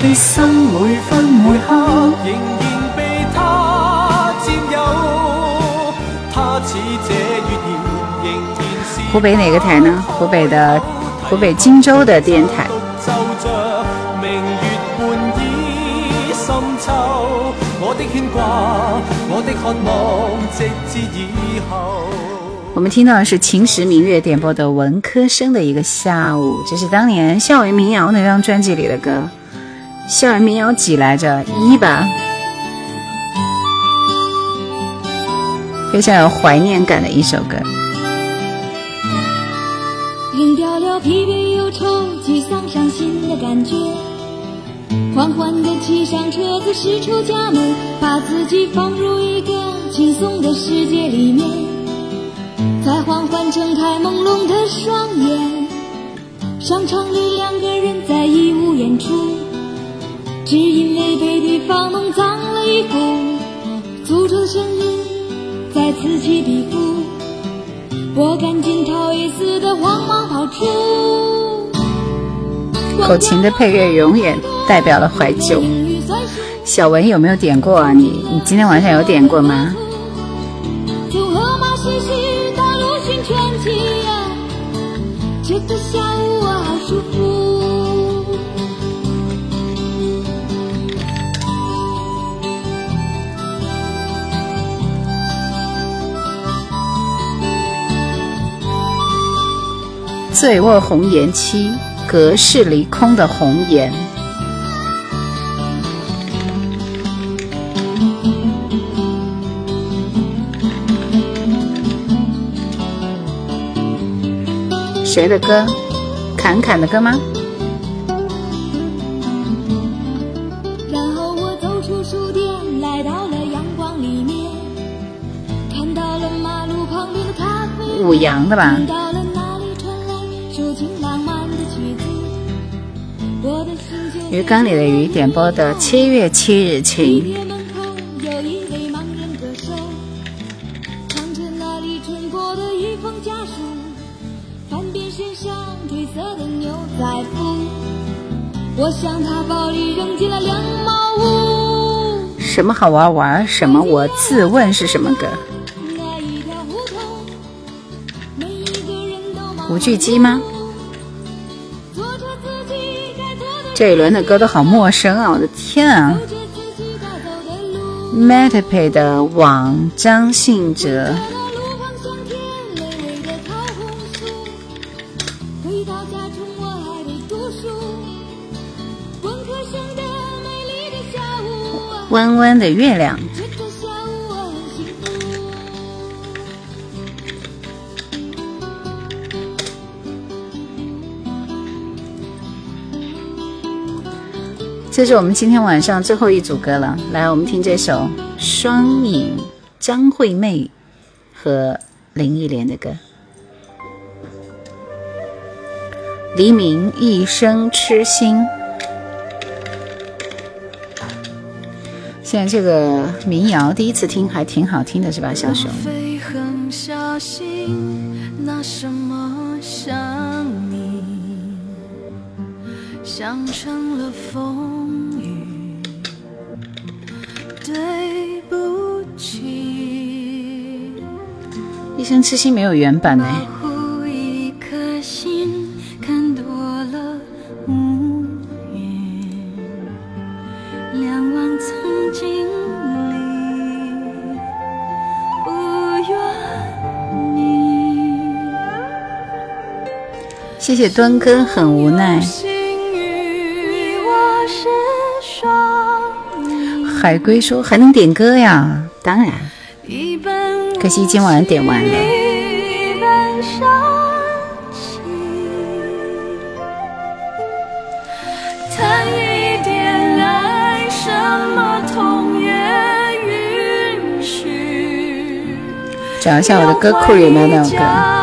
Speaker 3: 的心每分每刻仍然被他占有，他似这月儿仍然是。湖北哪个台呢？湖北的，湖北荆州的电台。我的牵挂，我的渴望，直至以后。我们听到的是秦时明月点播的文科生的一个下午，这是当年校园民谣那张专辑里的歌。校园民谣几来着？一吧，非常有怀念感的一首歌。
Speaker 1: 扔掉了疲惫忧愁、沮丧伤心的感觉，缓缓地骑上车子，驶出家门，把自己放入一个轻松的世界里面，再缓缓睁开朦胧的双眼。商场里两个人在义无演出，只因为被对方弄脏了衣服，诅咒的声音再此起彼伏。我赶紧逃也似的慌忙跑出。
Speaker 3: 口琴的配乐永远代表了怀旧。小文有没有点过啊？你你今天晚上有点过吗？
Speaker 1: 这下午我好舒服。
Speaker 3: 醉卧红颜妻，隔世离空的红颜。谁的歌？侃侃的歌吗？
Speaker 1: 然后我走出书店，来到了阳光里面，看到了马路旁边的咖啡
Speaker 3: 五羊的吧？鱼缸里的鱼点播的《七月七日晴》。么好玩玩什么？我自问是什么歌？无惧鸡吗？这一轮的歌都好陌生啊！我的天啊。！Metapay 的网张信哲，弯弯的月亮。
Speaker 1: 这。
Speaker 3: 是我们今天晚上最后一组歌了。来，我们听这首《双影》，张惠妹和林忆莲的歌。黎明一生痴心。现在这个民谣第一次听还挺好听的，是吧，小熊？
Speaker 1: 飞很小心，拿什么想你？想成了风雨，对不起。
Speaker 3: 一生痴心没有原版呢。谢谢端哥，很无奈。海龟说还能点歌呀？当然，可惜今晚点完了。
Speaker 1: 一本伤情，谈一点爱，什么痛也允许。
Speaker 3: 找一下我的歌库里有没有那首歌。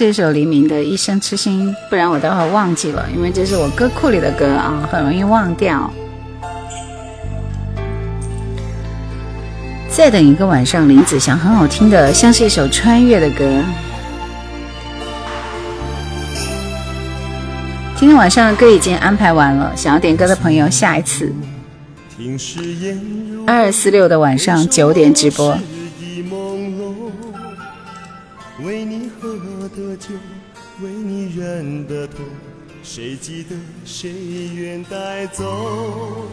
Speaker 3: 这首黎明的《一生痴心》，不然我待会儿忘记了，因为这是我歌库里的歌啊，很容易忘掉。再等一个晚上，林子祥很好听的，像是一首穿越的歌。今天晚上的歌已经安排完了，想要点歌的朋友，下一次二四六的晚上九点直播。走？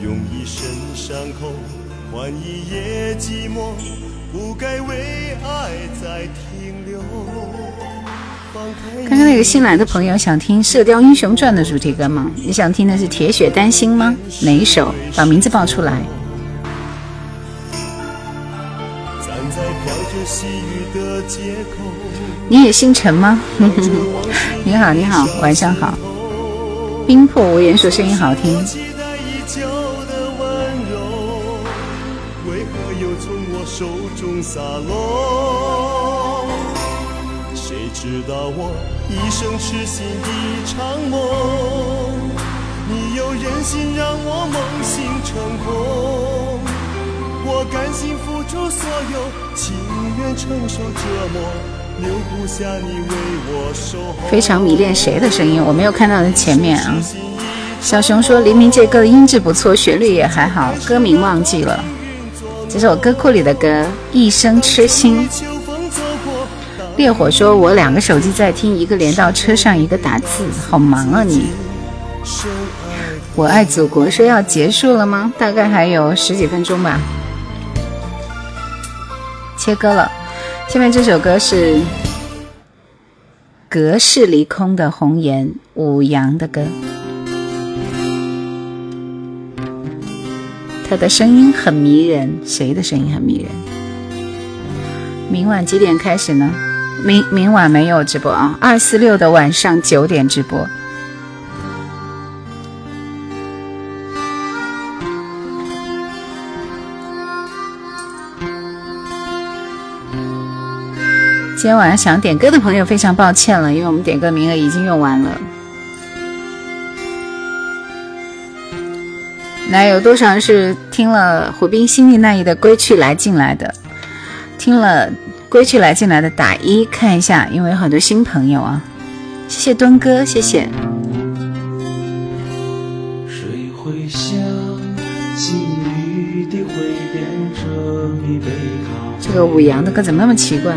Speaker 3: 用一身伤口换一夜寂寞，不该为爱再停留。刚刚那个新来的朋友想听《射雕英雄传》的主题歌吗？你想听的是《铁血丹心》吗？哪一首？把名字报出来。你也姓陈吗？你好，你好，晚上好。冰破无言说声音好听。手中洒落，谁知道我一生痴心一场梦，你又忍心让我梦醒成空。我甘心付出所有，情愿承受折磨，非常迷恋谁的声音？我没有看到在前面啊。小熊说黎明这歌的音质不错，旋律也还好，歌名忘记了。这是我歌库里的歌，《一生痴心》。烈火说：“我两个手机在听，一个连到车上，一个打字，好忙啊你。”我爱祖国说要结束了吗？大概还有十几分钟吧。切歌了，下面这首歌是《隔世离空的红颜》，五羊的歌。他的声音很迷人，谁的声音很迷人？明晚几点开始呢？明明晚没有直播啊，二四六的晚上九点直播。今天晚上想点歌的朋友，非常抱歉了，因为我们点歌名额已经用完了。来有多少人是听了虎斌心里那一的《归去来》进来的？听了。归去来进来的打一看一下，因为有很多新朋友啊，谢谢敦哥，谢谢。这个五羊的歌怎么那么奇怪？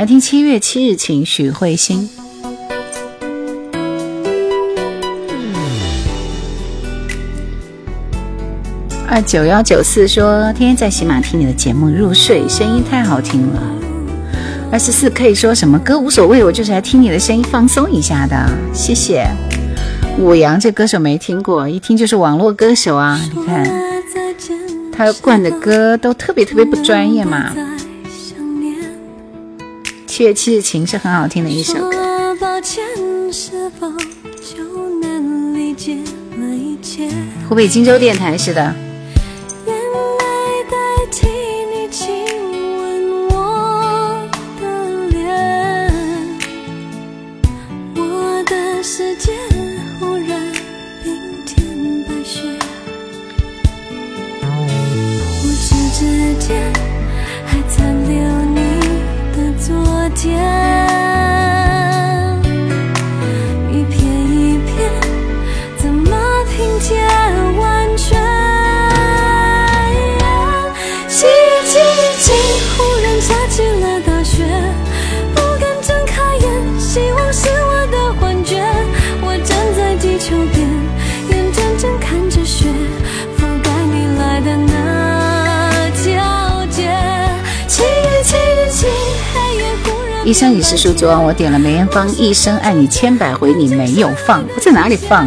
Speaker 3: 来听《七月七日晴》，许慧欣。二九幺九四说，天天在喜马听你的节目入睡，声音太好听了。二十四 K 说什么歌无所谓，我就是来听你的声音放松一下的，谢谢。五羊这歌手没听过，一听就是网络歌手啊，你看他灌的歌都特别特别不专业嘛。七月七日晴是很好听的一首歌。湖北荆州电台是的。一生一世书，昨晚我点了梅艳芳《一生爱你千百回》，你没有放，我在哪里放？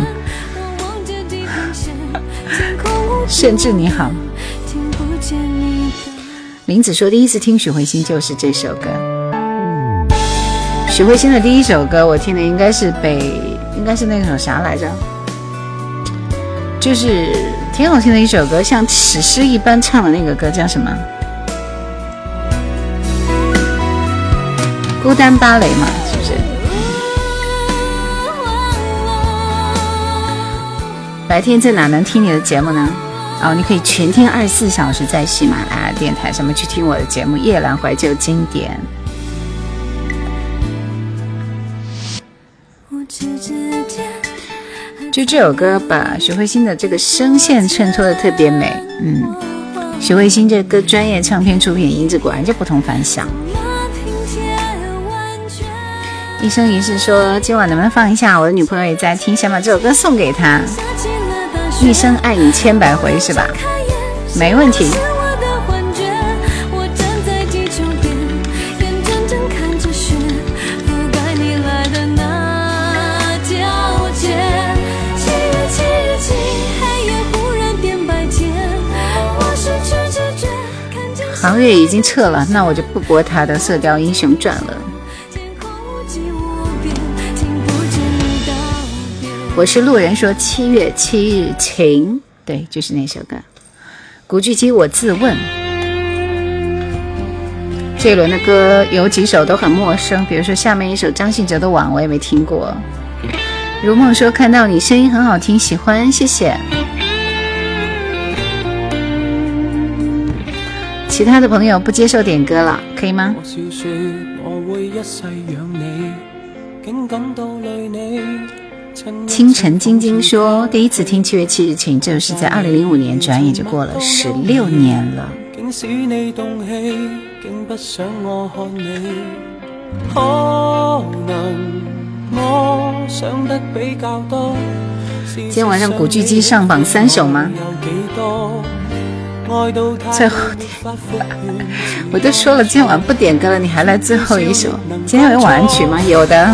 Speaker 3: 甚至你好，
Speaker 2: 林子说第一次听许慧欣就是这首歌。许慧欣的第一首歌我听的应该是北，应该是那首啥来着？就是挺好听的一首歌，像史诗一般唱的那个歌叫什么？孤单芭蕾嘛，是不是？白天在哪能听你的节目呢？哦，你可以全天二十四小时在喜马拉雅电台上面去听我的节目《夜阑怀旧经典》。就这首歌，把徐慧欣的这个声线衬托的特别美。嗯，徐慧欣这歌专业唱片出品，音质果然就不同凡响。一生一世说今晚能不能放一下？我的女朋友也在听，想把这首歌送给她。一生爱你千百回是吧？没问题。航月已经撤了，那我就不播他的《射雕英雄传》了。我是路人说七月七日晴，对，就是那首歌。古巨基我自问，这一轮的歌有几首都很陌生，比如说下面一首张信哲的《网》，我也没听过。如梦说看到你声音很好听，喜欢，谢谢。其他的朋友不接受点歌了，可以吗？清晨晶晶说：“第一次听七月七日晴，这是在二零零五年，转眼就过了十六年了。”今天晚上古巨基上榜三首吗？最后点，我都说了今晚不点歌了，你还来最后一首？今天有晚安曲吗？有的。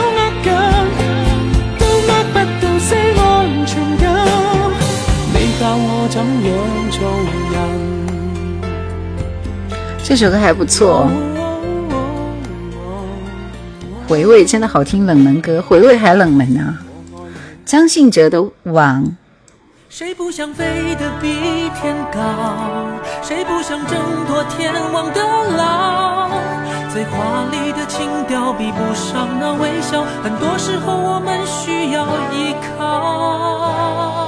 Speaker 2: 这首歌还不错，回味真的好听。冷门歌，回味还冷门呢。张信哲的《网》。谁不想飞得比天高？谁不想挣脱天王的牢？最华丽的情调比不上那微笑，很多时候我们需要依靠。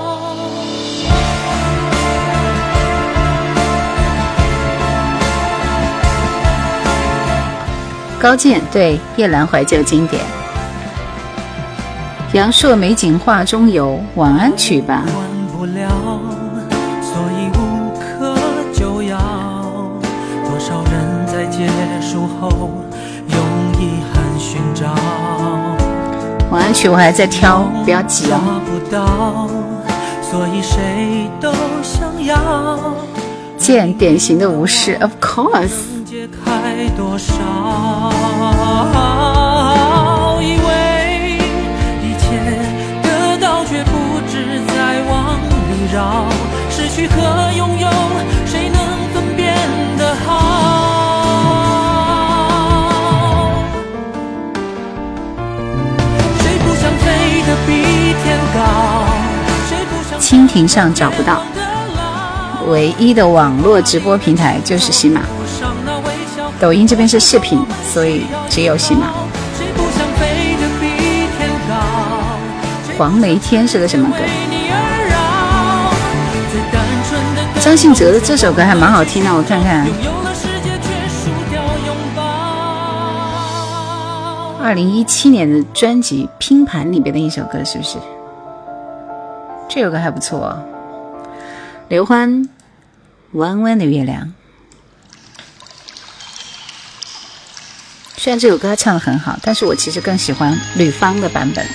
Speaker 2: 高健对夜阑怀旧经典，阳朔美景画中游，晚安曲吧。晚安曲我还在挑，不要急哦。见典型的无视，Of course。解开多少？以为一切得到，却不知在往里绕。失去和拥有，谁能分辨得好？谁不想飞得比天高？谁不想蜻蜓上找不到，唯一的网络直播平台就是喜马。抖音这边是视频，所以只有喜马。黄梅天是个什么歌？张信哲的这首歌还蛮好听的，我看看。二零一七年的专辑《拼盘》里边的一首歌，是不是？这首歌还不错。刘欢，《弯弯的月亮》。
Speaker 1: 虽然这首歌他唱的很好，但是我其实更喜欢吕方的版本。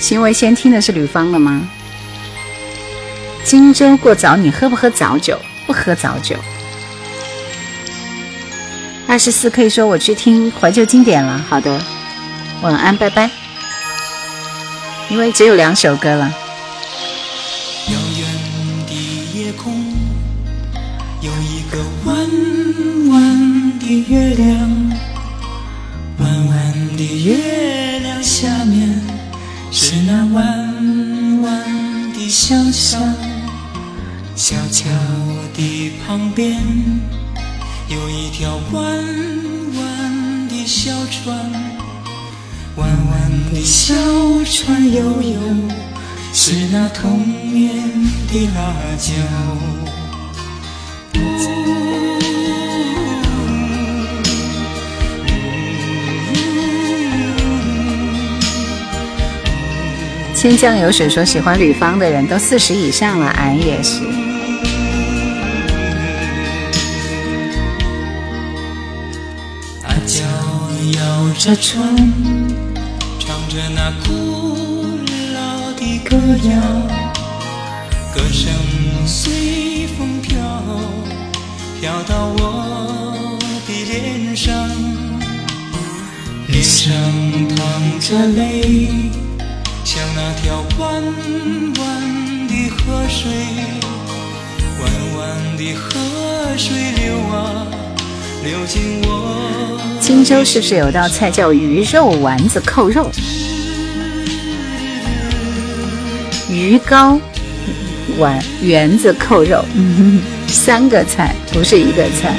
Speaker 1: 行为先听的是吕方的吗？荆州过早，你喝不喝早酒？不喝早酒。二十四可以说我去听怀旧经典了。好的，晚安，拜拜。因为只有两首歌了。
Speaker 4: 遥远的夜空有一个弯弯的月亮，的月亮下面是那弯弯的小桥，小桥的旁边有一条弯弯的小船。弯弯的小船悠悠，是那童年的辣椒。
Speaker 1: 千江有水说喜欢吕方的人都四十以上了，俺也是。
Speaker 4: 阿娇摇着船。着那古老的歌谣，歌声随风飘，飘到我的脸上，脸上淌着泪，像那条弯弯的河水，弯弯的河水流啊流进我。
Speaker 1: 荆州是不是有道菜叫鱼肉丸子扣肉？鱼糕丸圆子扣肉，三个菜不是一个菜。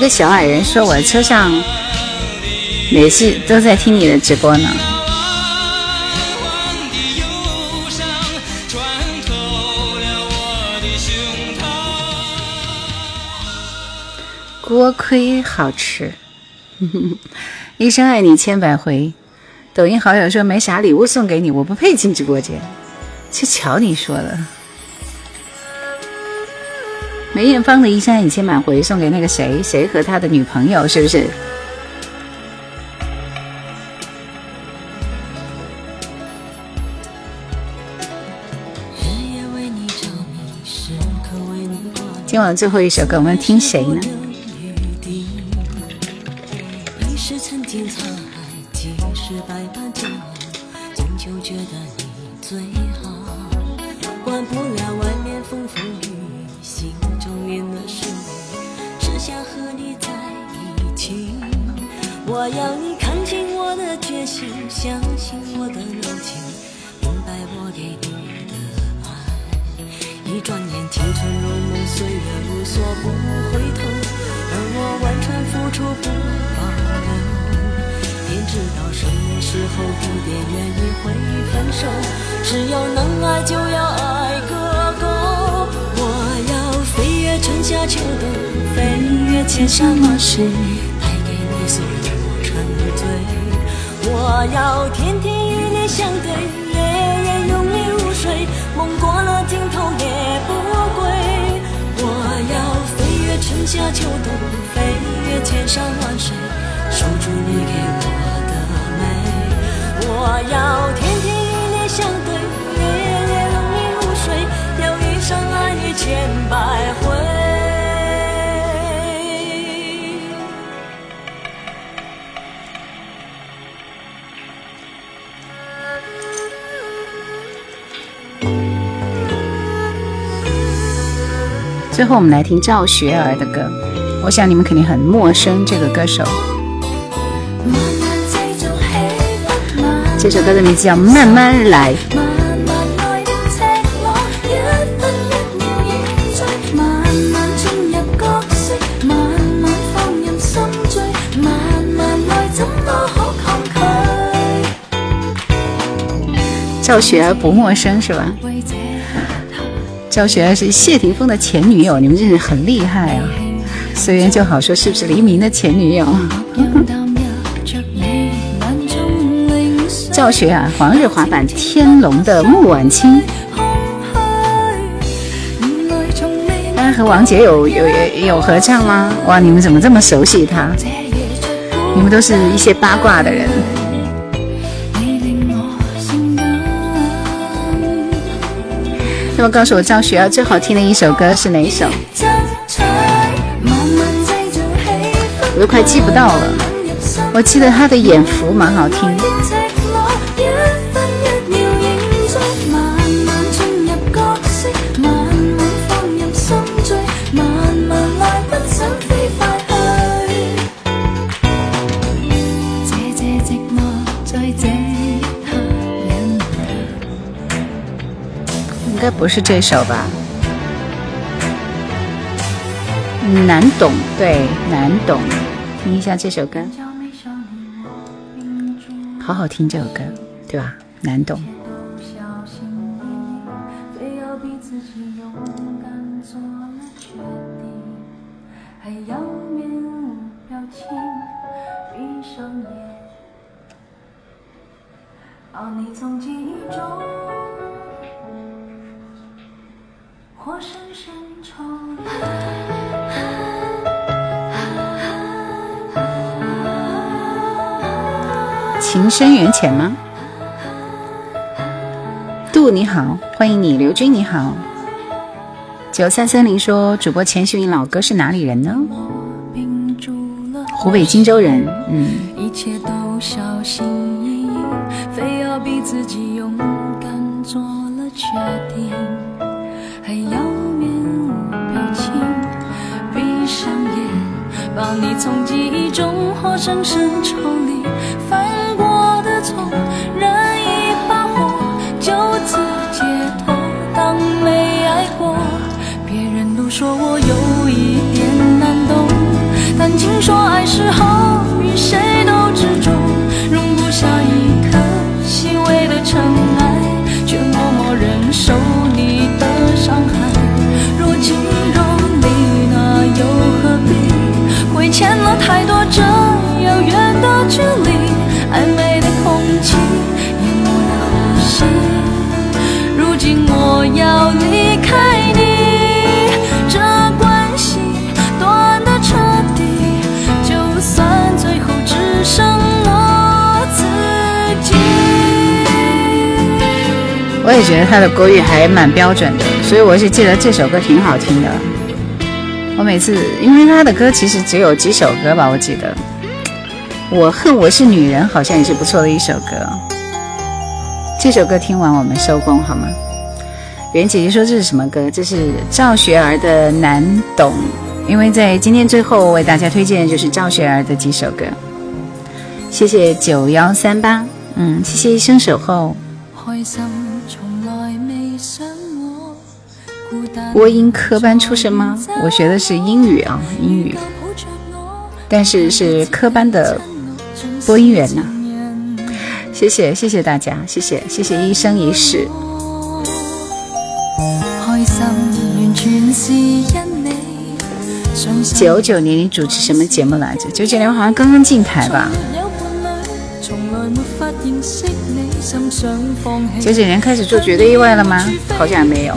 Speaker 1: 一个小矮人说：“我车上每次都在听你的直播呢。”锅盔好吃，一生爱你千百回。抖音好友说没啥礼物送给你，我不配进直播间。就瞧你说的。梅艳芳的《一生爱你千百回》送给那个谁谁和他的女朋友，是不是？今晚最后一首歌，我们听谁呢？后蝴蝶愿意会分手只要能爱就要爱个够我要飞越春夏秋冬飞越千山万水带给你所有沉醉我要天天与你相对夜夜拥你入睡梦过了尽头也不归我要飞越春夏秋冬飞越千山万水守住你给我。我要天天与你相对夜夜拥你入睡要一生爱你千百回最后我们来听赵学而的歌。我想你们肯定很陌生这个歌手。这首歌的名字叫《慢慢来》。赵雪儿不陌生是吧？赵雪儿是谢霆锋的前女友，你们真是很厉害啊！随缘就好说，是不是黎明的前女友？赵雪儿，黄日华版天龙的穆婉清。他和王杰有有有有合唱吗？哇，你们怎么这么熟悉他？你们都是一些八卦的人。那么告诉我，赵雪儿最好听的一首歌是哪一首？我都快记不到了。我记得她的《眼福》蛮好听。不是这首吧？难懂，对，难懂。听一下这首歌，好好听这首歌，对吧？难懂。情深缘浅吗？杜你好，欢迎你，刘军你好。九三三零说，主播钱学老哥是哪里人呢？湖北荆州人，嗯。把你从记忆中活生生抽离，说我有一点难懂，但听说爱是好我也觉得他的国语还蛮标准的，所以我是记得这首歌挺好听的。我每次，因为他的歌其实只有几首歌吧，我记得。我恨我是女人，好像也是不错的一首歌。这首歌听完我们收工好吗？袁姐姐说这是什么歌？这是赵学儿的《难懂》。因为在今天最后为大家推荐的就是赵学儿的几首歌。谢谢九幺三八，嗯，谢谢一生守候。开心播音科班出身吗？我学的是英语啊，英语，但是是科班的播音员呢。谢谢谢谢大家，谢谢谢谢一生一世。九九年你主持什么节目来着？九九年好像刚刚进台吧。九九年开始做绝对意外了吗？好像没有。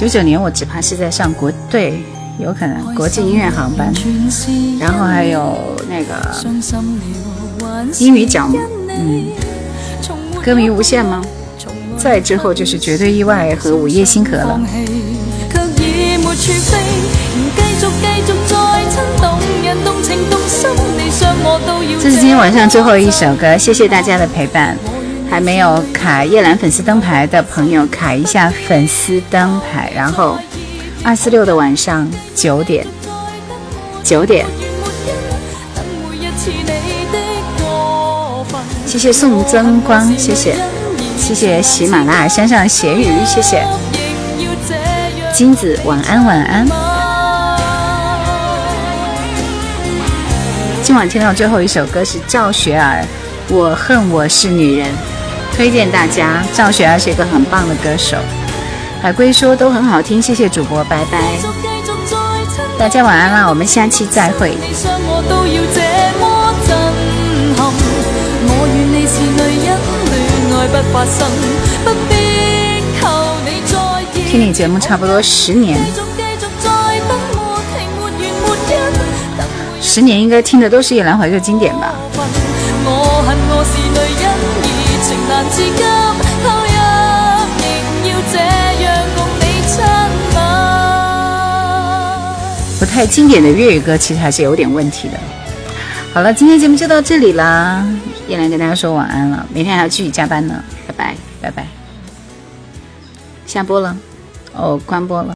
Speaker 1: 九九年我只怕是在上国对，有可能国际音乐航班，然后还有那个英语角？嗯，歌迷无限吗？再之后就是绝对意外和午夜星河了。这是今天晚上最后一首歌，谢谢大家的陪伴。还没有卡叶兰粉丝灯牌的朋友，卡一下粉丝灯牌，然后二四六的晚上九点，九点。谢谢宋增光，谢谢，谢谢喜马拉雅山上咸鱼，谢谢金子，晚安晚安。今晚听到最后一首歌是赵雪儿，《我恨我是女人》，推荐大家。赵雪儿是一个很棒的歌手，海龟说都很好听，谢谢主播，拜拜。大家晚安啦，我们下期再会。听你节目差不多十年，十年应该听的都是夜兰怀旧经典吧。太经典的粤语歌，其实还是有点问题的。好了，今天节目就到这里啦。叶兰跟大家说晚安了，明天还要继续加班呢，拜拜拜拜。下播了，哦，关播了。